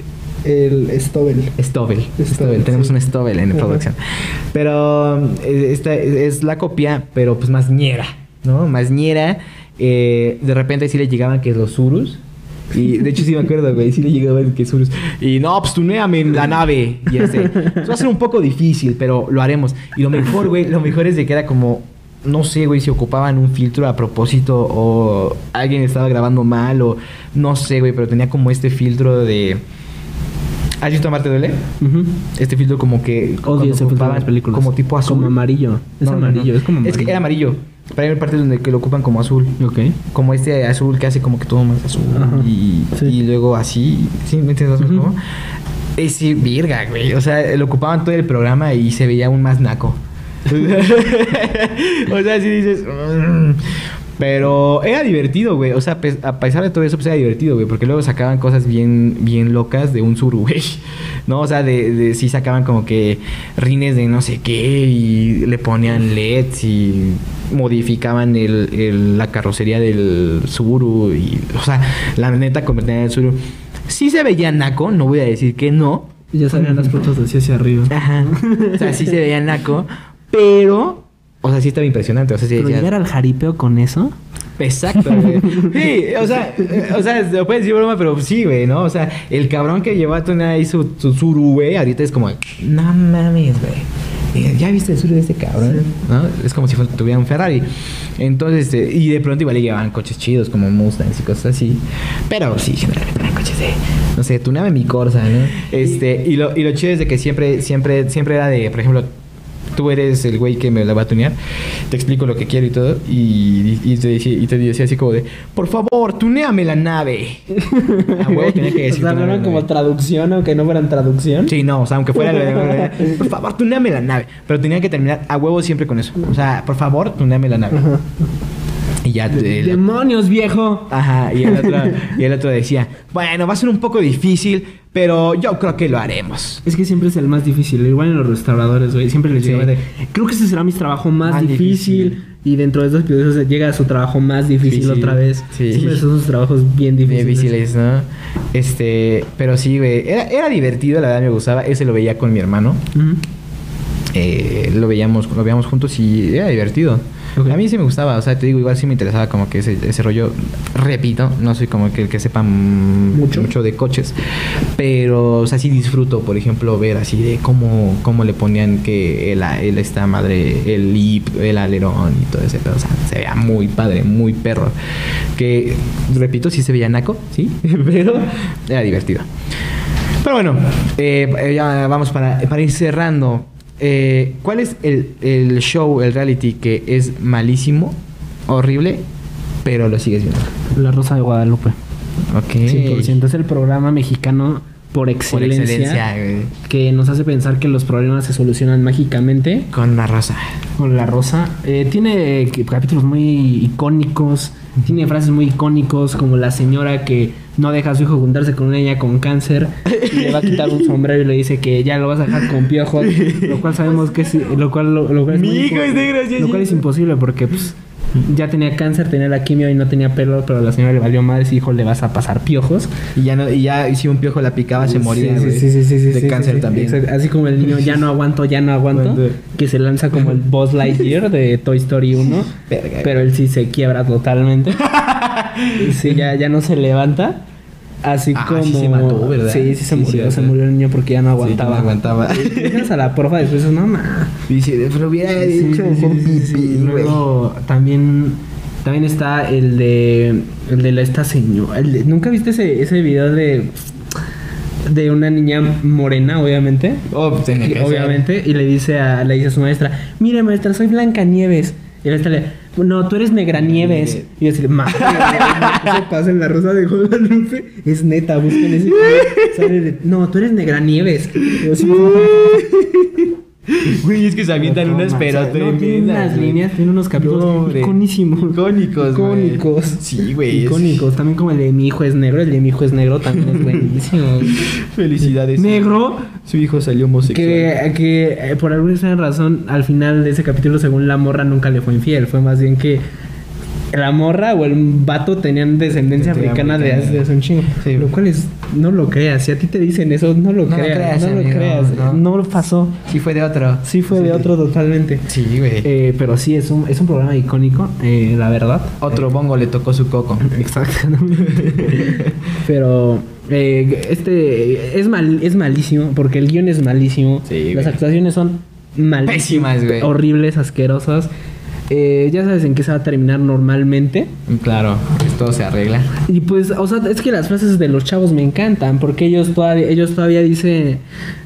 El Stobel. Stobel. Tenemos sí. un Stobel en Ajá. producción. Pero eh, esta es la copia, pero pues más ñera, ¿no? Más ñera. Eh, de repente sí le llegaban que los Urus. Y de hecho sí me acuerdo, güey, sí le llegaban que Urus. Y no, pues tuneame en la nave. Y este, pues, va a ser un poco difícil, pero lo haremos. Y lo mejor, güey, lo mejor es de que era como, no sé, güey, si ocupaban un filtro a propósito o alguien estaba grabando mal o no sé, güey, pero tenía como este filtro de... ¿Has visto Marte duele? Ujú. Este filtro como que Odio ese filtro de las películas. como tipo azul. Como amarillo. Es No, no, no. amarillo, es como amarillo. Es que era amarillo. Pero hay partes donde que lo ocupan como azul. Ok. Como este azul que hace como que todo más azul. Ajá. Y, Sí. y luego así. ¿Sí me entiendes? Ujú. cómo? Es sí, virga, güey. O sea, lo ocupaban todo el programa y se veía aún más naco. o sea, si dices. "Mm". Pero era divertido, güey. O sea, pe- a pesar de todo eso, pues era divertido, güey. Porque luego sacaban cosas bien, bien locas de un sur, güey. ¿No? O sea, de, de- sí sacaban como que rines de no sé qué y le ponían LEDs y modificaban el, el- la carrocería del Suru. Y, o sea, la neta convertían en el Suru. Sí se veía naco, no voy a decir que no. Ya salían las fotos así hacia arriba. Ajá. O sea, sí se veía naco, pero... O sea, sí estaba impresionante. O sea, sí Pero llegar al jaripeo con eso. Exacto, güey. Sí, o sea, eh, o sea, se puede decir broma, pero sí, güey, ¿no? O sea, el cabrón que llevó a Tuna ahí su, su suru, güey, ahorita es como, no mames, güey. Eh, ¿Ya viste el suru de este cabrón? ¿No? Es como si tuviera un Ferrari. Entonces, este, y de pronto igual le llevaban coches chidos como Mustangs y cosas así. Pero sí, generalmente eran coches de, no sé, tuname mi Corsa, ¿no? Este, y lo, y lo chido es de que siempre, siempre, siempre era de, por ejemplo, tú eres el güey que me la va a tunear, te explico lo que quiero y todo, y, y te, decía, y te decía así como de, por favor, tuneame la nave. A huevo tenía que o decir. sea, no eran como traducción, aunque no fueran traducción. Sí, no, o sea, aunque fuera... por favor, tuneame la nave. Pero tenía que terminar a huevo siempre con eso. O sea, por favor, tuneame la nave. Y ya... te- ¡Demonios, viejo! Ajá, y el, otro, y el otro decía, bueno, va a ser un poco difícil, pero yo creo que lo haremos. Es que siempre es el más difícil. Igual en los restauradores, güey. Siempre les Sí. de. Creo que ese será mi trabajo más, Más difícil. difícil. Y dentro de estos episodios llega a su trabajo más difícil Difícil. otra vez. Sí. Siempre son sus trabajos bien difíciles. Difíciles, ¿no? Este, pero sí, güey, era, era divertido, la verdad me gustaba. Ese lo veía con mi hermano. Ujú. Eh, lo veíamos lo veíamos juntos y era divertido. A mí sí me gustaba, o sea, te digo, igual sí me interesaba como que ese, ese rollo, repito, no soy como que el que sepa mm, Mucho. mucho de coches, pero, o sea, sí disfruto, por ejemplo, ver así de cómo, cómo le ponían que el, el esta madre, el lip, el alerón y todo ese pedo, o sea, se veía muy padre, muy perro, que, repito, sí se veía naco, sí, pero era divertido. Pero bueno, eh, ya vamos para, para ir cerrando. Eh, ¿Cuál es el, el show, el reality que es malísimo, horrible, pero lo sigues viendo? La Rosa de Guadalupe. Ok. 100%. Es el programa mexicano por Por excelencia, excelencia, güey. que nos hace pensar que los problemas se solucionan mágicamente Con una rosa. con La Rosa. Eh, tiene eh, capítulos muy icónicos, tiene frases muy icónicos como la señora que no deja a su hijo juntarse con una niña con cáncer y le va a quitar un sombrero y le dice que ya lo vas a dejar con piojos, lo cual sabemos que es lo cual lo, lo cual es Mi hijo es negro, lo cual es imposible porque pues ya tenía cáncer, tenía la quimio y no tenía pelo, pero a la señora le valió madre, ese hijo le vas a pasar piojos. Y ya, no, y ya y si un piojo la picaba, se moría. Sí, sí, sí, sí, sí, De sí, cáncer sí, también. exacto. Así como el niño ya no aguanto, ya no aguanto, que se lanza como el Buzz Lightyear de Toy Story 1, Verga, pero él sí se quiebra totalmente. Sí, ya, ya no se levanta. Así Ah, como. sí se mató, ¿verdad? Sí, sí se Sí, murió. se murió el niño porque ya no Sí, aguantaba. no aguantaba. Llegas a la porfa después, no, ma. Dice, pero hubiera Sí, dicho sí, sí, sí, sí. Luego también, también está el de el de la, esta señora. de- ¿Nunca viste ese, ese video de de una niña morena, obviamente? Oh, pues, Y- obviamente, y le dice a le dice a su maestra, "Mire, maestra, soy Blanca Nieves." Y la maestra le, "No, tú eres Negra Nieves." Y yo así, "Madre, eso pasa en la Rosa de Guadalupe." Es neta, busquen ese sale de, "No, tú eres Negra Nieves." Y yo así, Güey, es que se avientan no, unas pero no, tiene tremendas, unas güey. líneas, tiene unos capítulos iconísimos. Icónicos, güey. Icónicos. Sí, güey, es- Icónicos. También como el de mi hijo es negro. El de mi hijo es negro también es buenísimo. Felicidades. negro. Su hijo salió homosexual. Que, que eh, por alguna razón, al final de ese capítulo, según la morra, nunca le fue infiel. Fue más bien que la morra o el vato tenían descendencia africana de hace, americana. de hace un chingo. Sí. Lo cual es, no lo creas. Si a ti te dicen eso, no lo No lo creas. creas, no lo creas. no. No. lo pasó. Sí, fue de otro. Sí fue de otro totalmente. Sí, güey. Eh, pero sí, es un, es un programa icónico, eh, la verdad. otro bongo le tocó su coco. Exactamente. pero eh, este es mal, es malísimo, porque el guion es malísimo. Sí, Las actuaciones son malísimas. Pésimas, güey. Horribles, asquerosas. Eh, ya sabes en qué se va a terminar normalmente. Claro, pues todo se arregla. Y pues, o sea, es que las frases de los chavos me encantan, porque ellos todavía, ellos todavía dicen,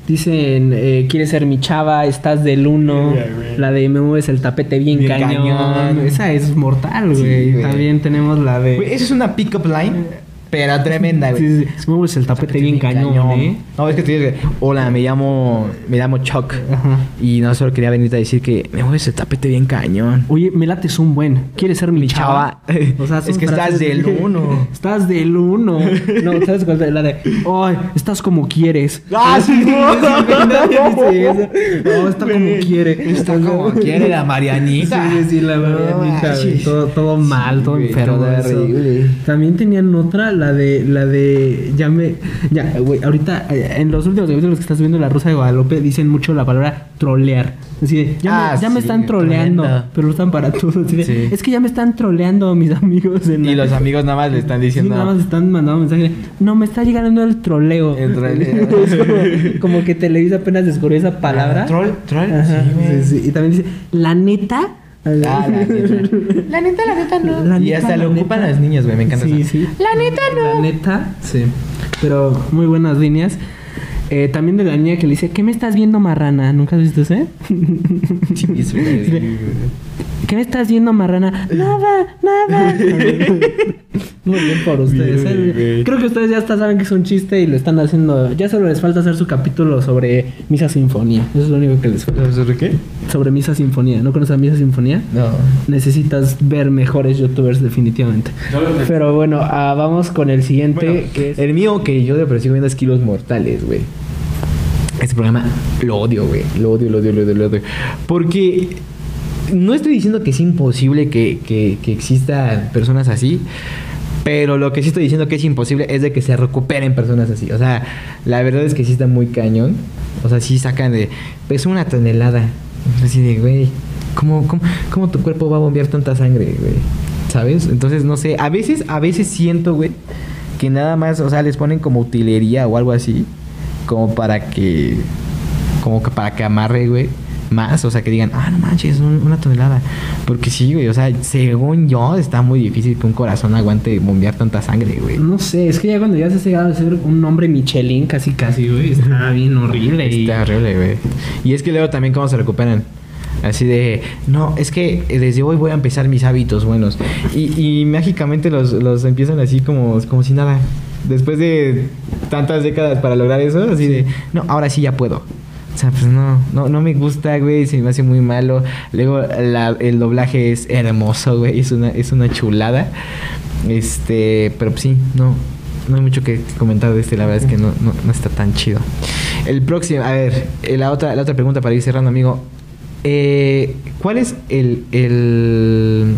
dicen, eh, quieres ser mi chava, estás del uno, Yeah, la de me mueves el tapete bien, Bien cañón. cañón. Esa es mortal, güey. También tenemos la de... Eso es una pick-up line, pero tremenda, güey. Sí, sí, mueves el tapete bien cañón, ¿eh? No, es que te dices, hola, me llamo, me llamo Chuck. Ajá. Y no solo quería venirte a decir que me mueves el tapete bien cañón. Oye, me lates un buen. ¿Quieres ser mi, chava? Es que estás del de- uno. Estás del uno. No, ¿sabes cuál es la de? Ay, estás como quieres. ¡Ah, sí. No, está como quiere. Está como quiere la Marianita. Sí, sí, la Marianita. Todo, todo mal, todo enfermo. También tenían otra, la de, la de, ya me, ya, güey, ahorita, eh, en los últimos capítulos que estás viendo La Rosa de Guadalupe, dicen mucho la palabra trolear. Así de, ya, Ah, me, ya me sí, están troleando, pero lo están para todos. Sí. Es que ya me están troleando mis amigos. En Y la- los amigos nada más le están Sí, diciendo. nada más están mandando mensajes. No, me está llegando el troleo. El troleo. Como, como que Televisa apenas descubrió esa palabra. Ah, troll, troll. Ajá. Y también dice, la neta. Ah, la neta. La neta, la neta no. La y neta, hasta la lo ocupan neta. las niñas, güey. Me encanta Sí, eso. sí. La neta La neta, sí. Pero muy buenas líneas. Eh, también de la niña que le dice, ¿qué me estás viendo, marrana? ¿Nunca has visto ese? ¿Qué me estás viendo, marrana? Nada, nada. Muy bien por ustedes. Bien, eh. Creo que ustedes ya hasta saben que es un chiste y lo están haciendo. Ya solo les falta hacer su capítulo sobre Misa Sinfonía. Eso es lo único que les falta. ¿Sobre qué? Sobre Misa Sinfonía. ¿No conoces a Misa Sinfonía? No. Necesitas ver mejores youtubers definitivamente. Pero bueno, ah, vamos con el siguiente Bueno, que es... El mío que yo sigo viendo es Kilos Mortales, güey. Este programa lo odio, güey. Lo odio, lo odio, lo odio, lo odio. Porque no estoy diciendo que es imposible que, que, que existan personas así. Pero lo que sí estoy diciendo que es imposible es de que se recuperen personas así. O sea, la verdad es que sí está muy cañón. O sea, sí sacan de... Pesa una tonelada. Así de, güey, ¿cómo, cómo, cómo tu cuerpo va a bombear tanta sangre, güey? ¿Sabes? Entonces, no sé. A veces, a veces siento, güey, que nada más, o sea, les ponen como utilería o algo así. Como para que... Como que para que amarre, güey. Más, o sea, que digan, ah, no manches, un- una tonelada. Porque sí, güey, o sea, según yo, está muy difícil que un corazón aguante bombear tanta sangre, güey. No sé, es que ya cuando ya se ha llegado a ser un nombre Michelin casi casi, güey, está bien horrible. y- Está horrible, güey. Y es que luego también cómo se recuperan. Así de, no, es que desde hoy voy a empezar mis hábitos buenos. Y, y mágicamente los, los empiezan así como, como si nada. Después de tantas décadas para lograr eso, así de, no, ahora sí ya puedo. O sea, pues no, no, no me gusta, güey, se me hace muy malo. Luego la- el doblaje es hermoso, güey, es una, es una chulada. Este, pero pues sí, no, no hay mucho que comentar de este, la verdad es que no, no, no está tan chido. El próximo, a ver, eh, la otra, la otra pregunta para ir cerrando, amigo. Eh, ¿Cuál es el, el,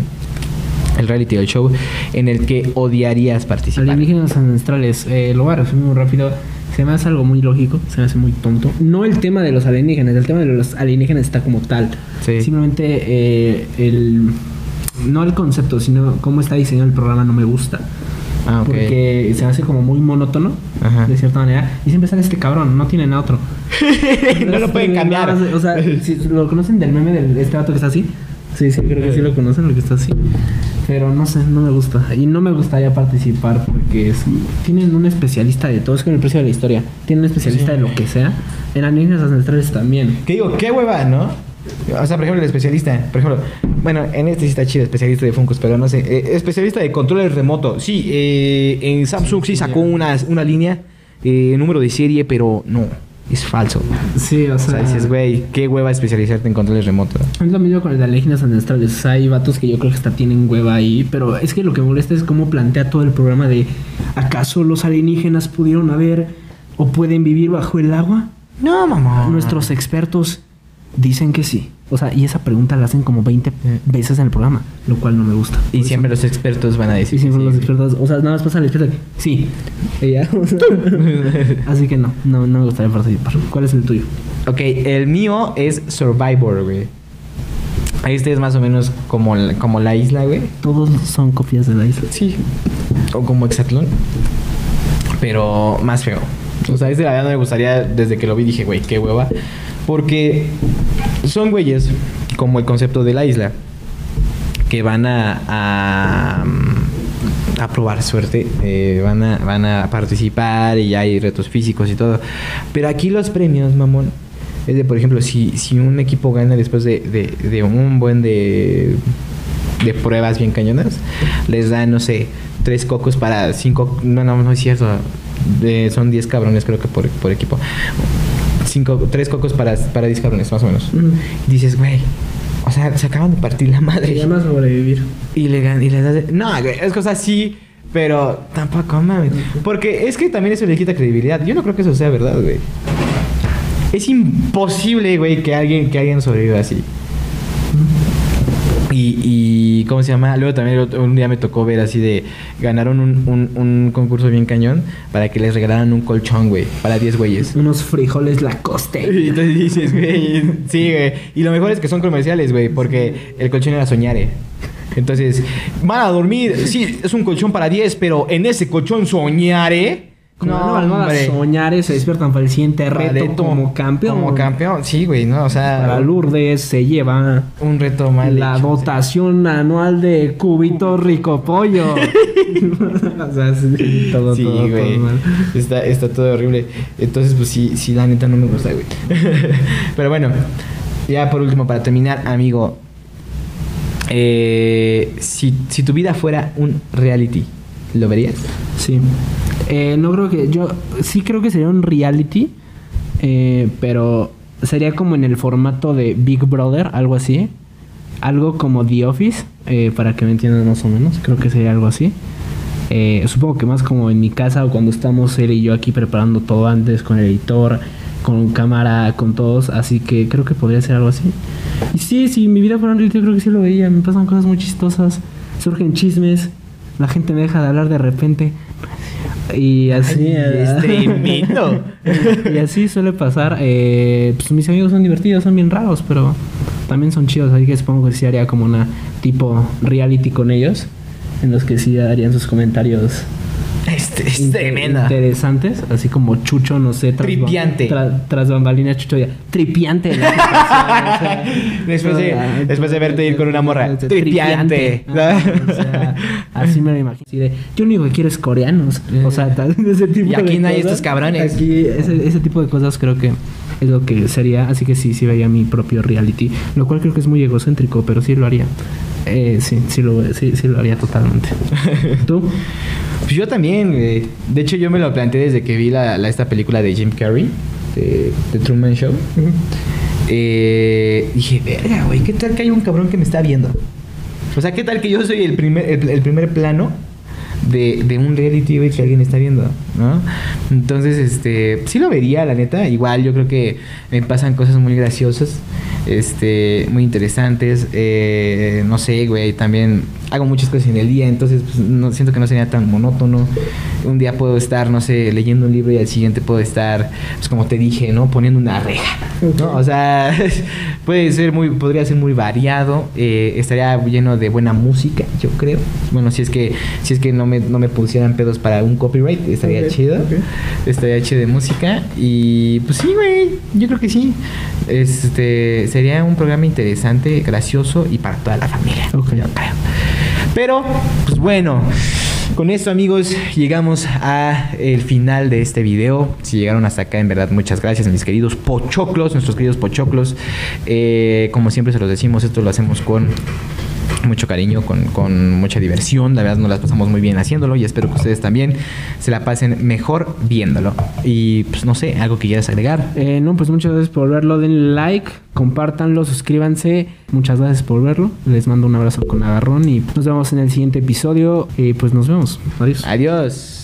el reality show en el que odiarías participar? Alienígenas ancestrales, eh, lo voy a resumir muy rápido. Se me hace algo muy lógico, se me hace muy tonto. No el tema de los alienígenas, el tema de los alienígenas está como tal. Sí. Simplemente eh, el. No el concepto, sino cómo está diseñado el programa no me gusta. Ah. Porque se hace como muy monótono, Ajá. de cierta manera. Y siempre sale este cabrón, no tienen a otro. no lo pueden cambiar. Más, O sea, si lo conocen del meme de este vato que está así. Sí, sí, creo que sí lo conocen, lo que está así. Pero no sé, no me gusta. Y no me gustaría participar porque es- tienen un especialista de todo. Es como el precio de la historia. Tienen un especialista Sí. de lo que sea. En alienígenas ancestrales también. ¿Qué digo? ¿Qué hueva, no? O sea, por ejemplo, el especialista. Por ejemplo, bueno, en este sí está chido, especialista de Funkos, pero no sé. eh, especialista de controles remoto. Sí, eh, en Samsung sí sacó una, una línea, eh, número de serie, pero no, es falso. Sí, o O sea. sea, dices, güey, qué hueva especializarte en controles remotos. Es lo mismo con de alienígenas ancestrales. O sea, hay vatos que yo creo que hasta tienen hueva ahí. Pero es que lo que molesta es cómo plantea todo el programa de ¿acaso los alienígenas pudieron haber o pueden vivir bajo el agua? No, mamá. Nuestros expertos dicen que sí. O sea, y esa pregunta la hacen como 20 veces en el programa, lo cual no me gusta. Y siempre eso- los expertos van a decir. Y siempre los expertos, o sea, nada más pasa el experto que sí. Ya, o sea, así que no, no, no me gustaría participar. ¿Cuál es el tuyo? Ok, el mío es Survivor, güey. Este es más o menos como, la- como la isla, güey. Todos son copias de la isla. Sí. O como Exatlón. Pero más feo. O sea, este la verdad no me gustaría, desde que lo vi dije, güey, qué hueva. Porque son güeyes, como el concepto de la isla, que van a, mm, a probar suerte, eh, van, a, van a participar y hay retos físicos y todo. Pero aquí los premios, mamón, es de, por ejemplo, si, si un equipo gana después de, de, de un buen de, de pruebas bien cañonas, les dan, no sé, tres cocos para cinco. No, no, no es cierto. De- son diez cabrones, creo que por, por equipo. Cinco, tres cocos para, para diez cabrones, más o menos. Y dices, güey, o sea, se acaban de partir la Se madre. llama sobrevivir. Y le, y les das. No, güey, es cosa así. Pero tampoco mames. Porque es que también eso le quita credibilidad. Yo no creo que eso sea verdad, güey. Es imposible, güey, que alguien, que alguien sobreviva así. Y, y, ¿cómo se llama? Luego también un día me tocó ver así de... Ganaron un, un, un concurso bien cañón para que les regalaran un colchón, güey. Para 10 güeyes. Unos frijoles Lacoste. Y entonces dices, güey, sí, güey. Y lo mejor es que son comerciales, güey, porque el colchón era soñare. Entonces, van a dormir, sí, es un colchón para 10, pero en ese colchón soñare. No, almohada soñar se despiertan para el siguiente reto como campeón. Como campeón, sí, güey, ¿no? O sea, Para Lourdes se lleva un reto mal la hecho, dotación anual de cubito rico pollo. o sea, sí, todo, Sí, todo, güey. todo mal. Está, está todo horrible. Entonces, pues sí, sí, la neta no me gusta, güey. Pero bueno, ya por último, para terminar, amigo. eh, si, si tu vida fuera un reality, ¿lo verías? Sí. Eh, no creo que. Yo sí creo que sería un reality. eh, pero sería como en el formato de Big Brother, algo así. Algo como The Office, eh, para que me entiendan más o menos. Creo que sería algo así. Eh, supongo que más como en mi casa o cuando estamos él y yo aquí preparando todo antes con el editor, con cámara, con todos. Así que creo que podría ser algo así. Y sí, si mi vida fuera un reality, creo que sí lo veía. Me pasan cosas muy chistosas. Surgen chismes. La gente me deja de hablar de repente. Y así. Ay, es ¿verdad? tremendo. y así suele pasar. Eh, pues mis amigos son divertidos, son bien raros, pero también son chidos. Así que supongo que sí haría como una tipo reality con ellos. En los que sí darían sus comentarios Este es inter- tremenda. interesantes. Así como Chucho, no sé. tras- Tripiante. tra- tras bambalinas, Chucho ya. Tripiante. la situación, o sea, Después de- después de verte ir con una morra, tripiante. Ah, o sea, así me lo imagino. De, yo lo único que quiero es coreanos. O sea, tal, ese tipo Y aquí de no hay cosas. estos cabrones. Aquí ese, ese tipo de cosas creo que es lo que sería, así que sí, sí vería mi propio reality, lo cual creo que es muy egocéntrico, pero sí lo haría. Eh, sí, sí lo, sí, sí lo haría totalmente. ¿Tú? Pues yo también, güey. De hecho, yo me lo planteé desde que vi la, la- esta película de Jim Carrey, de The Truman Show. Eh, dije, verga, güey, ¿qué tal que hay un cabrón que me está viendo? O sea, ¿qué tal que yo soy el primer, el, el primer plano de, de un reality, güey, que alguien está viendo, ¿no? Entonces, este, sí lo vería, la neta. Igual yo creo que me pasan cosas muy graciosas, este, muy interesantes. Eh, no sé, güey, también hago muchas cosas en el día, entonces pues, no, siento que no sería tan monótono. Un día puedo estar, no sé, leyendo un libro y al siguiente puedo estar, pues como te dije, ¿no? Poniendo una reja, ¿no? O sea, puede ser muy, podría ser muy variado, eh, estaría lleno de buena música, yo creo. Bueno, si es que, si es que no me, no me pusieran pedos para un copyright, estaría chido. Estaría chido de música. Y pues sí, güey, yo creo que sí. Este sería un programa interesante, gracioso y para toda la familia. Ok. yo creo. Pero, pues bueno. Con esto amigos llegamos a el final de este video. Si llegaron hasta acá, en verdad muchas gracias mis queridos pochoclos, nuestros queridos pochoclos. Eh, como siempre se los decimos, esto lo hacemos con mucho cariño, con, con mucha diversión. La verdad nos las pasamos muy bien haciéndolo y espero que ustedes también se la pasen mejor viéndolo. Y pues no sé, algo que quieras agregar. Eh, no, pues muchas gracias por verlo. Denle like, compártanlo, suscríbanse. Muchas gracias por verlo. Les mando un abrazo con agarrón y nos vemos en el siguiente episodio. Y pues nos vemos. Adiós. Adiós.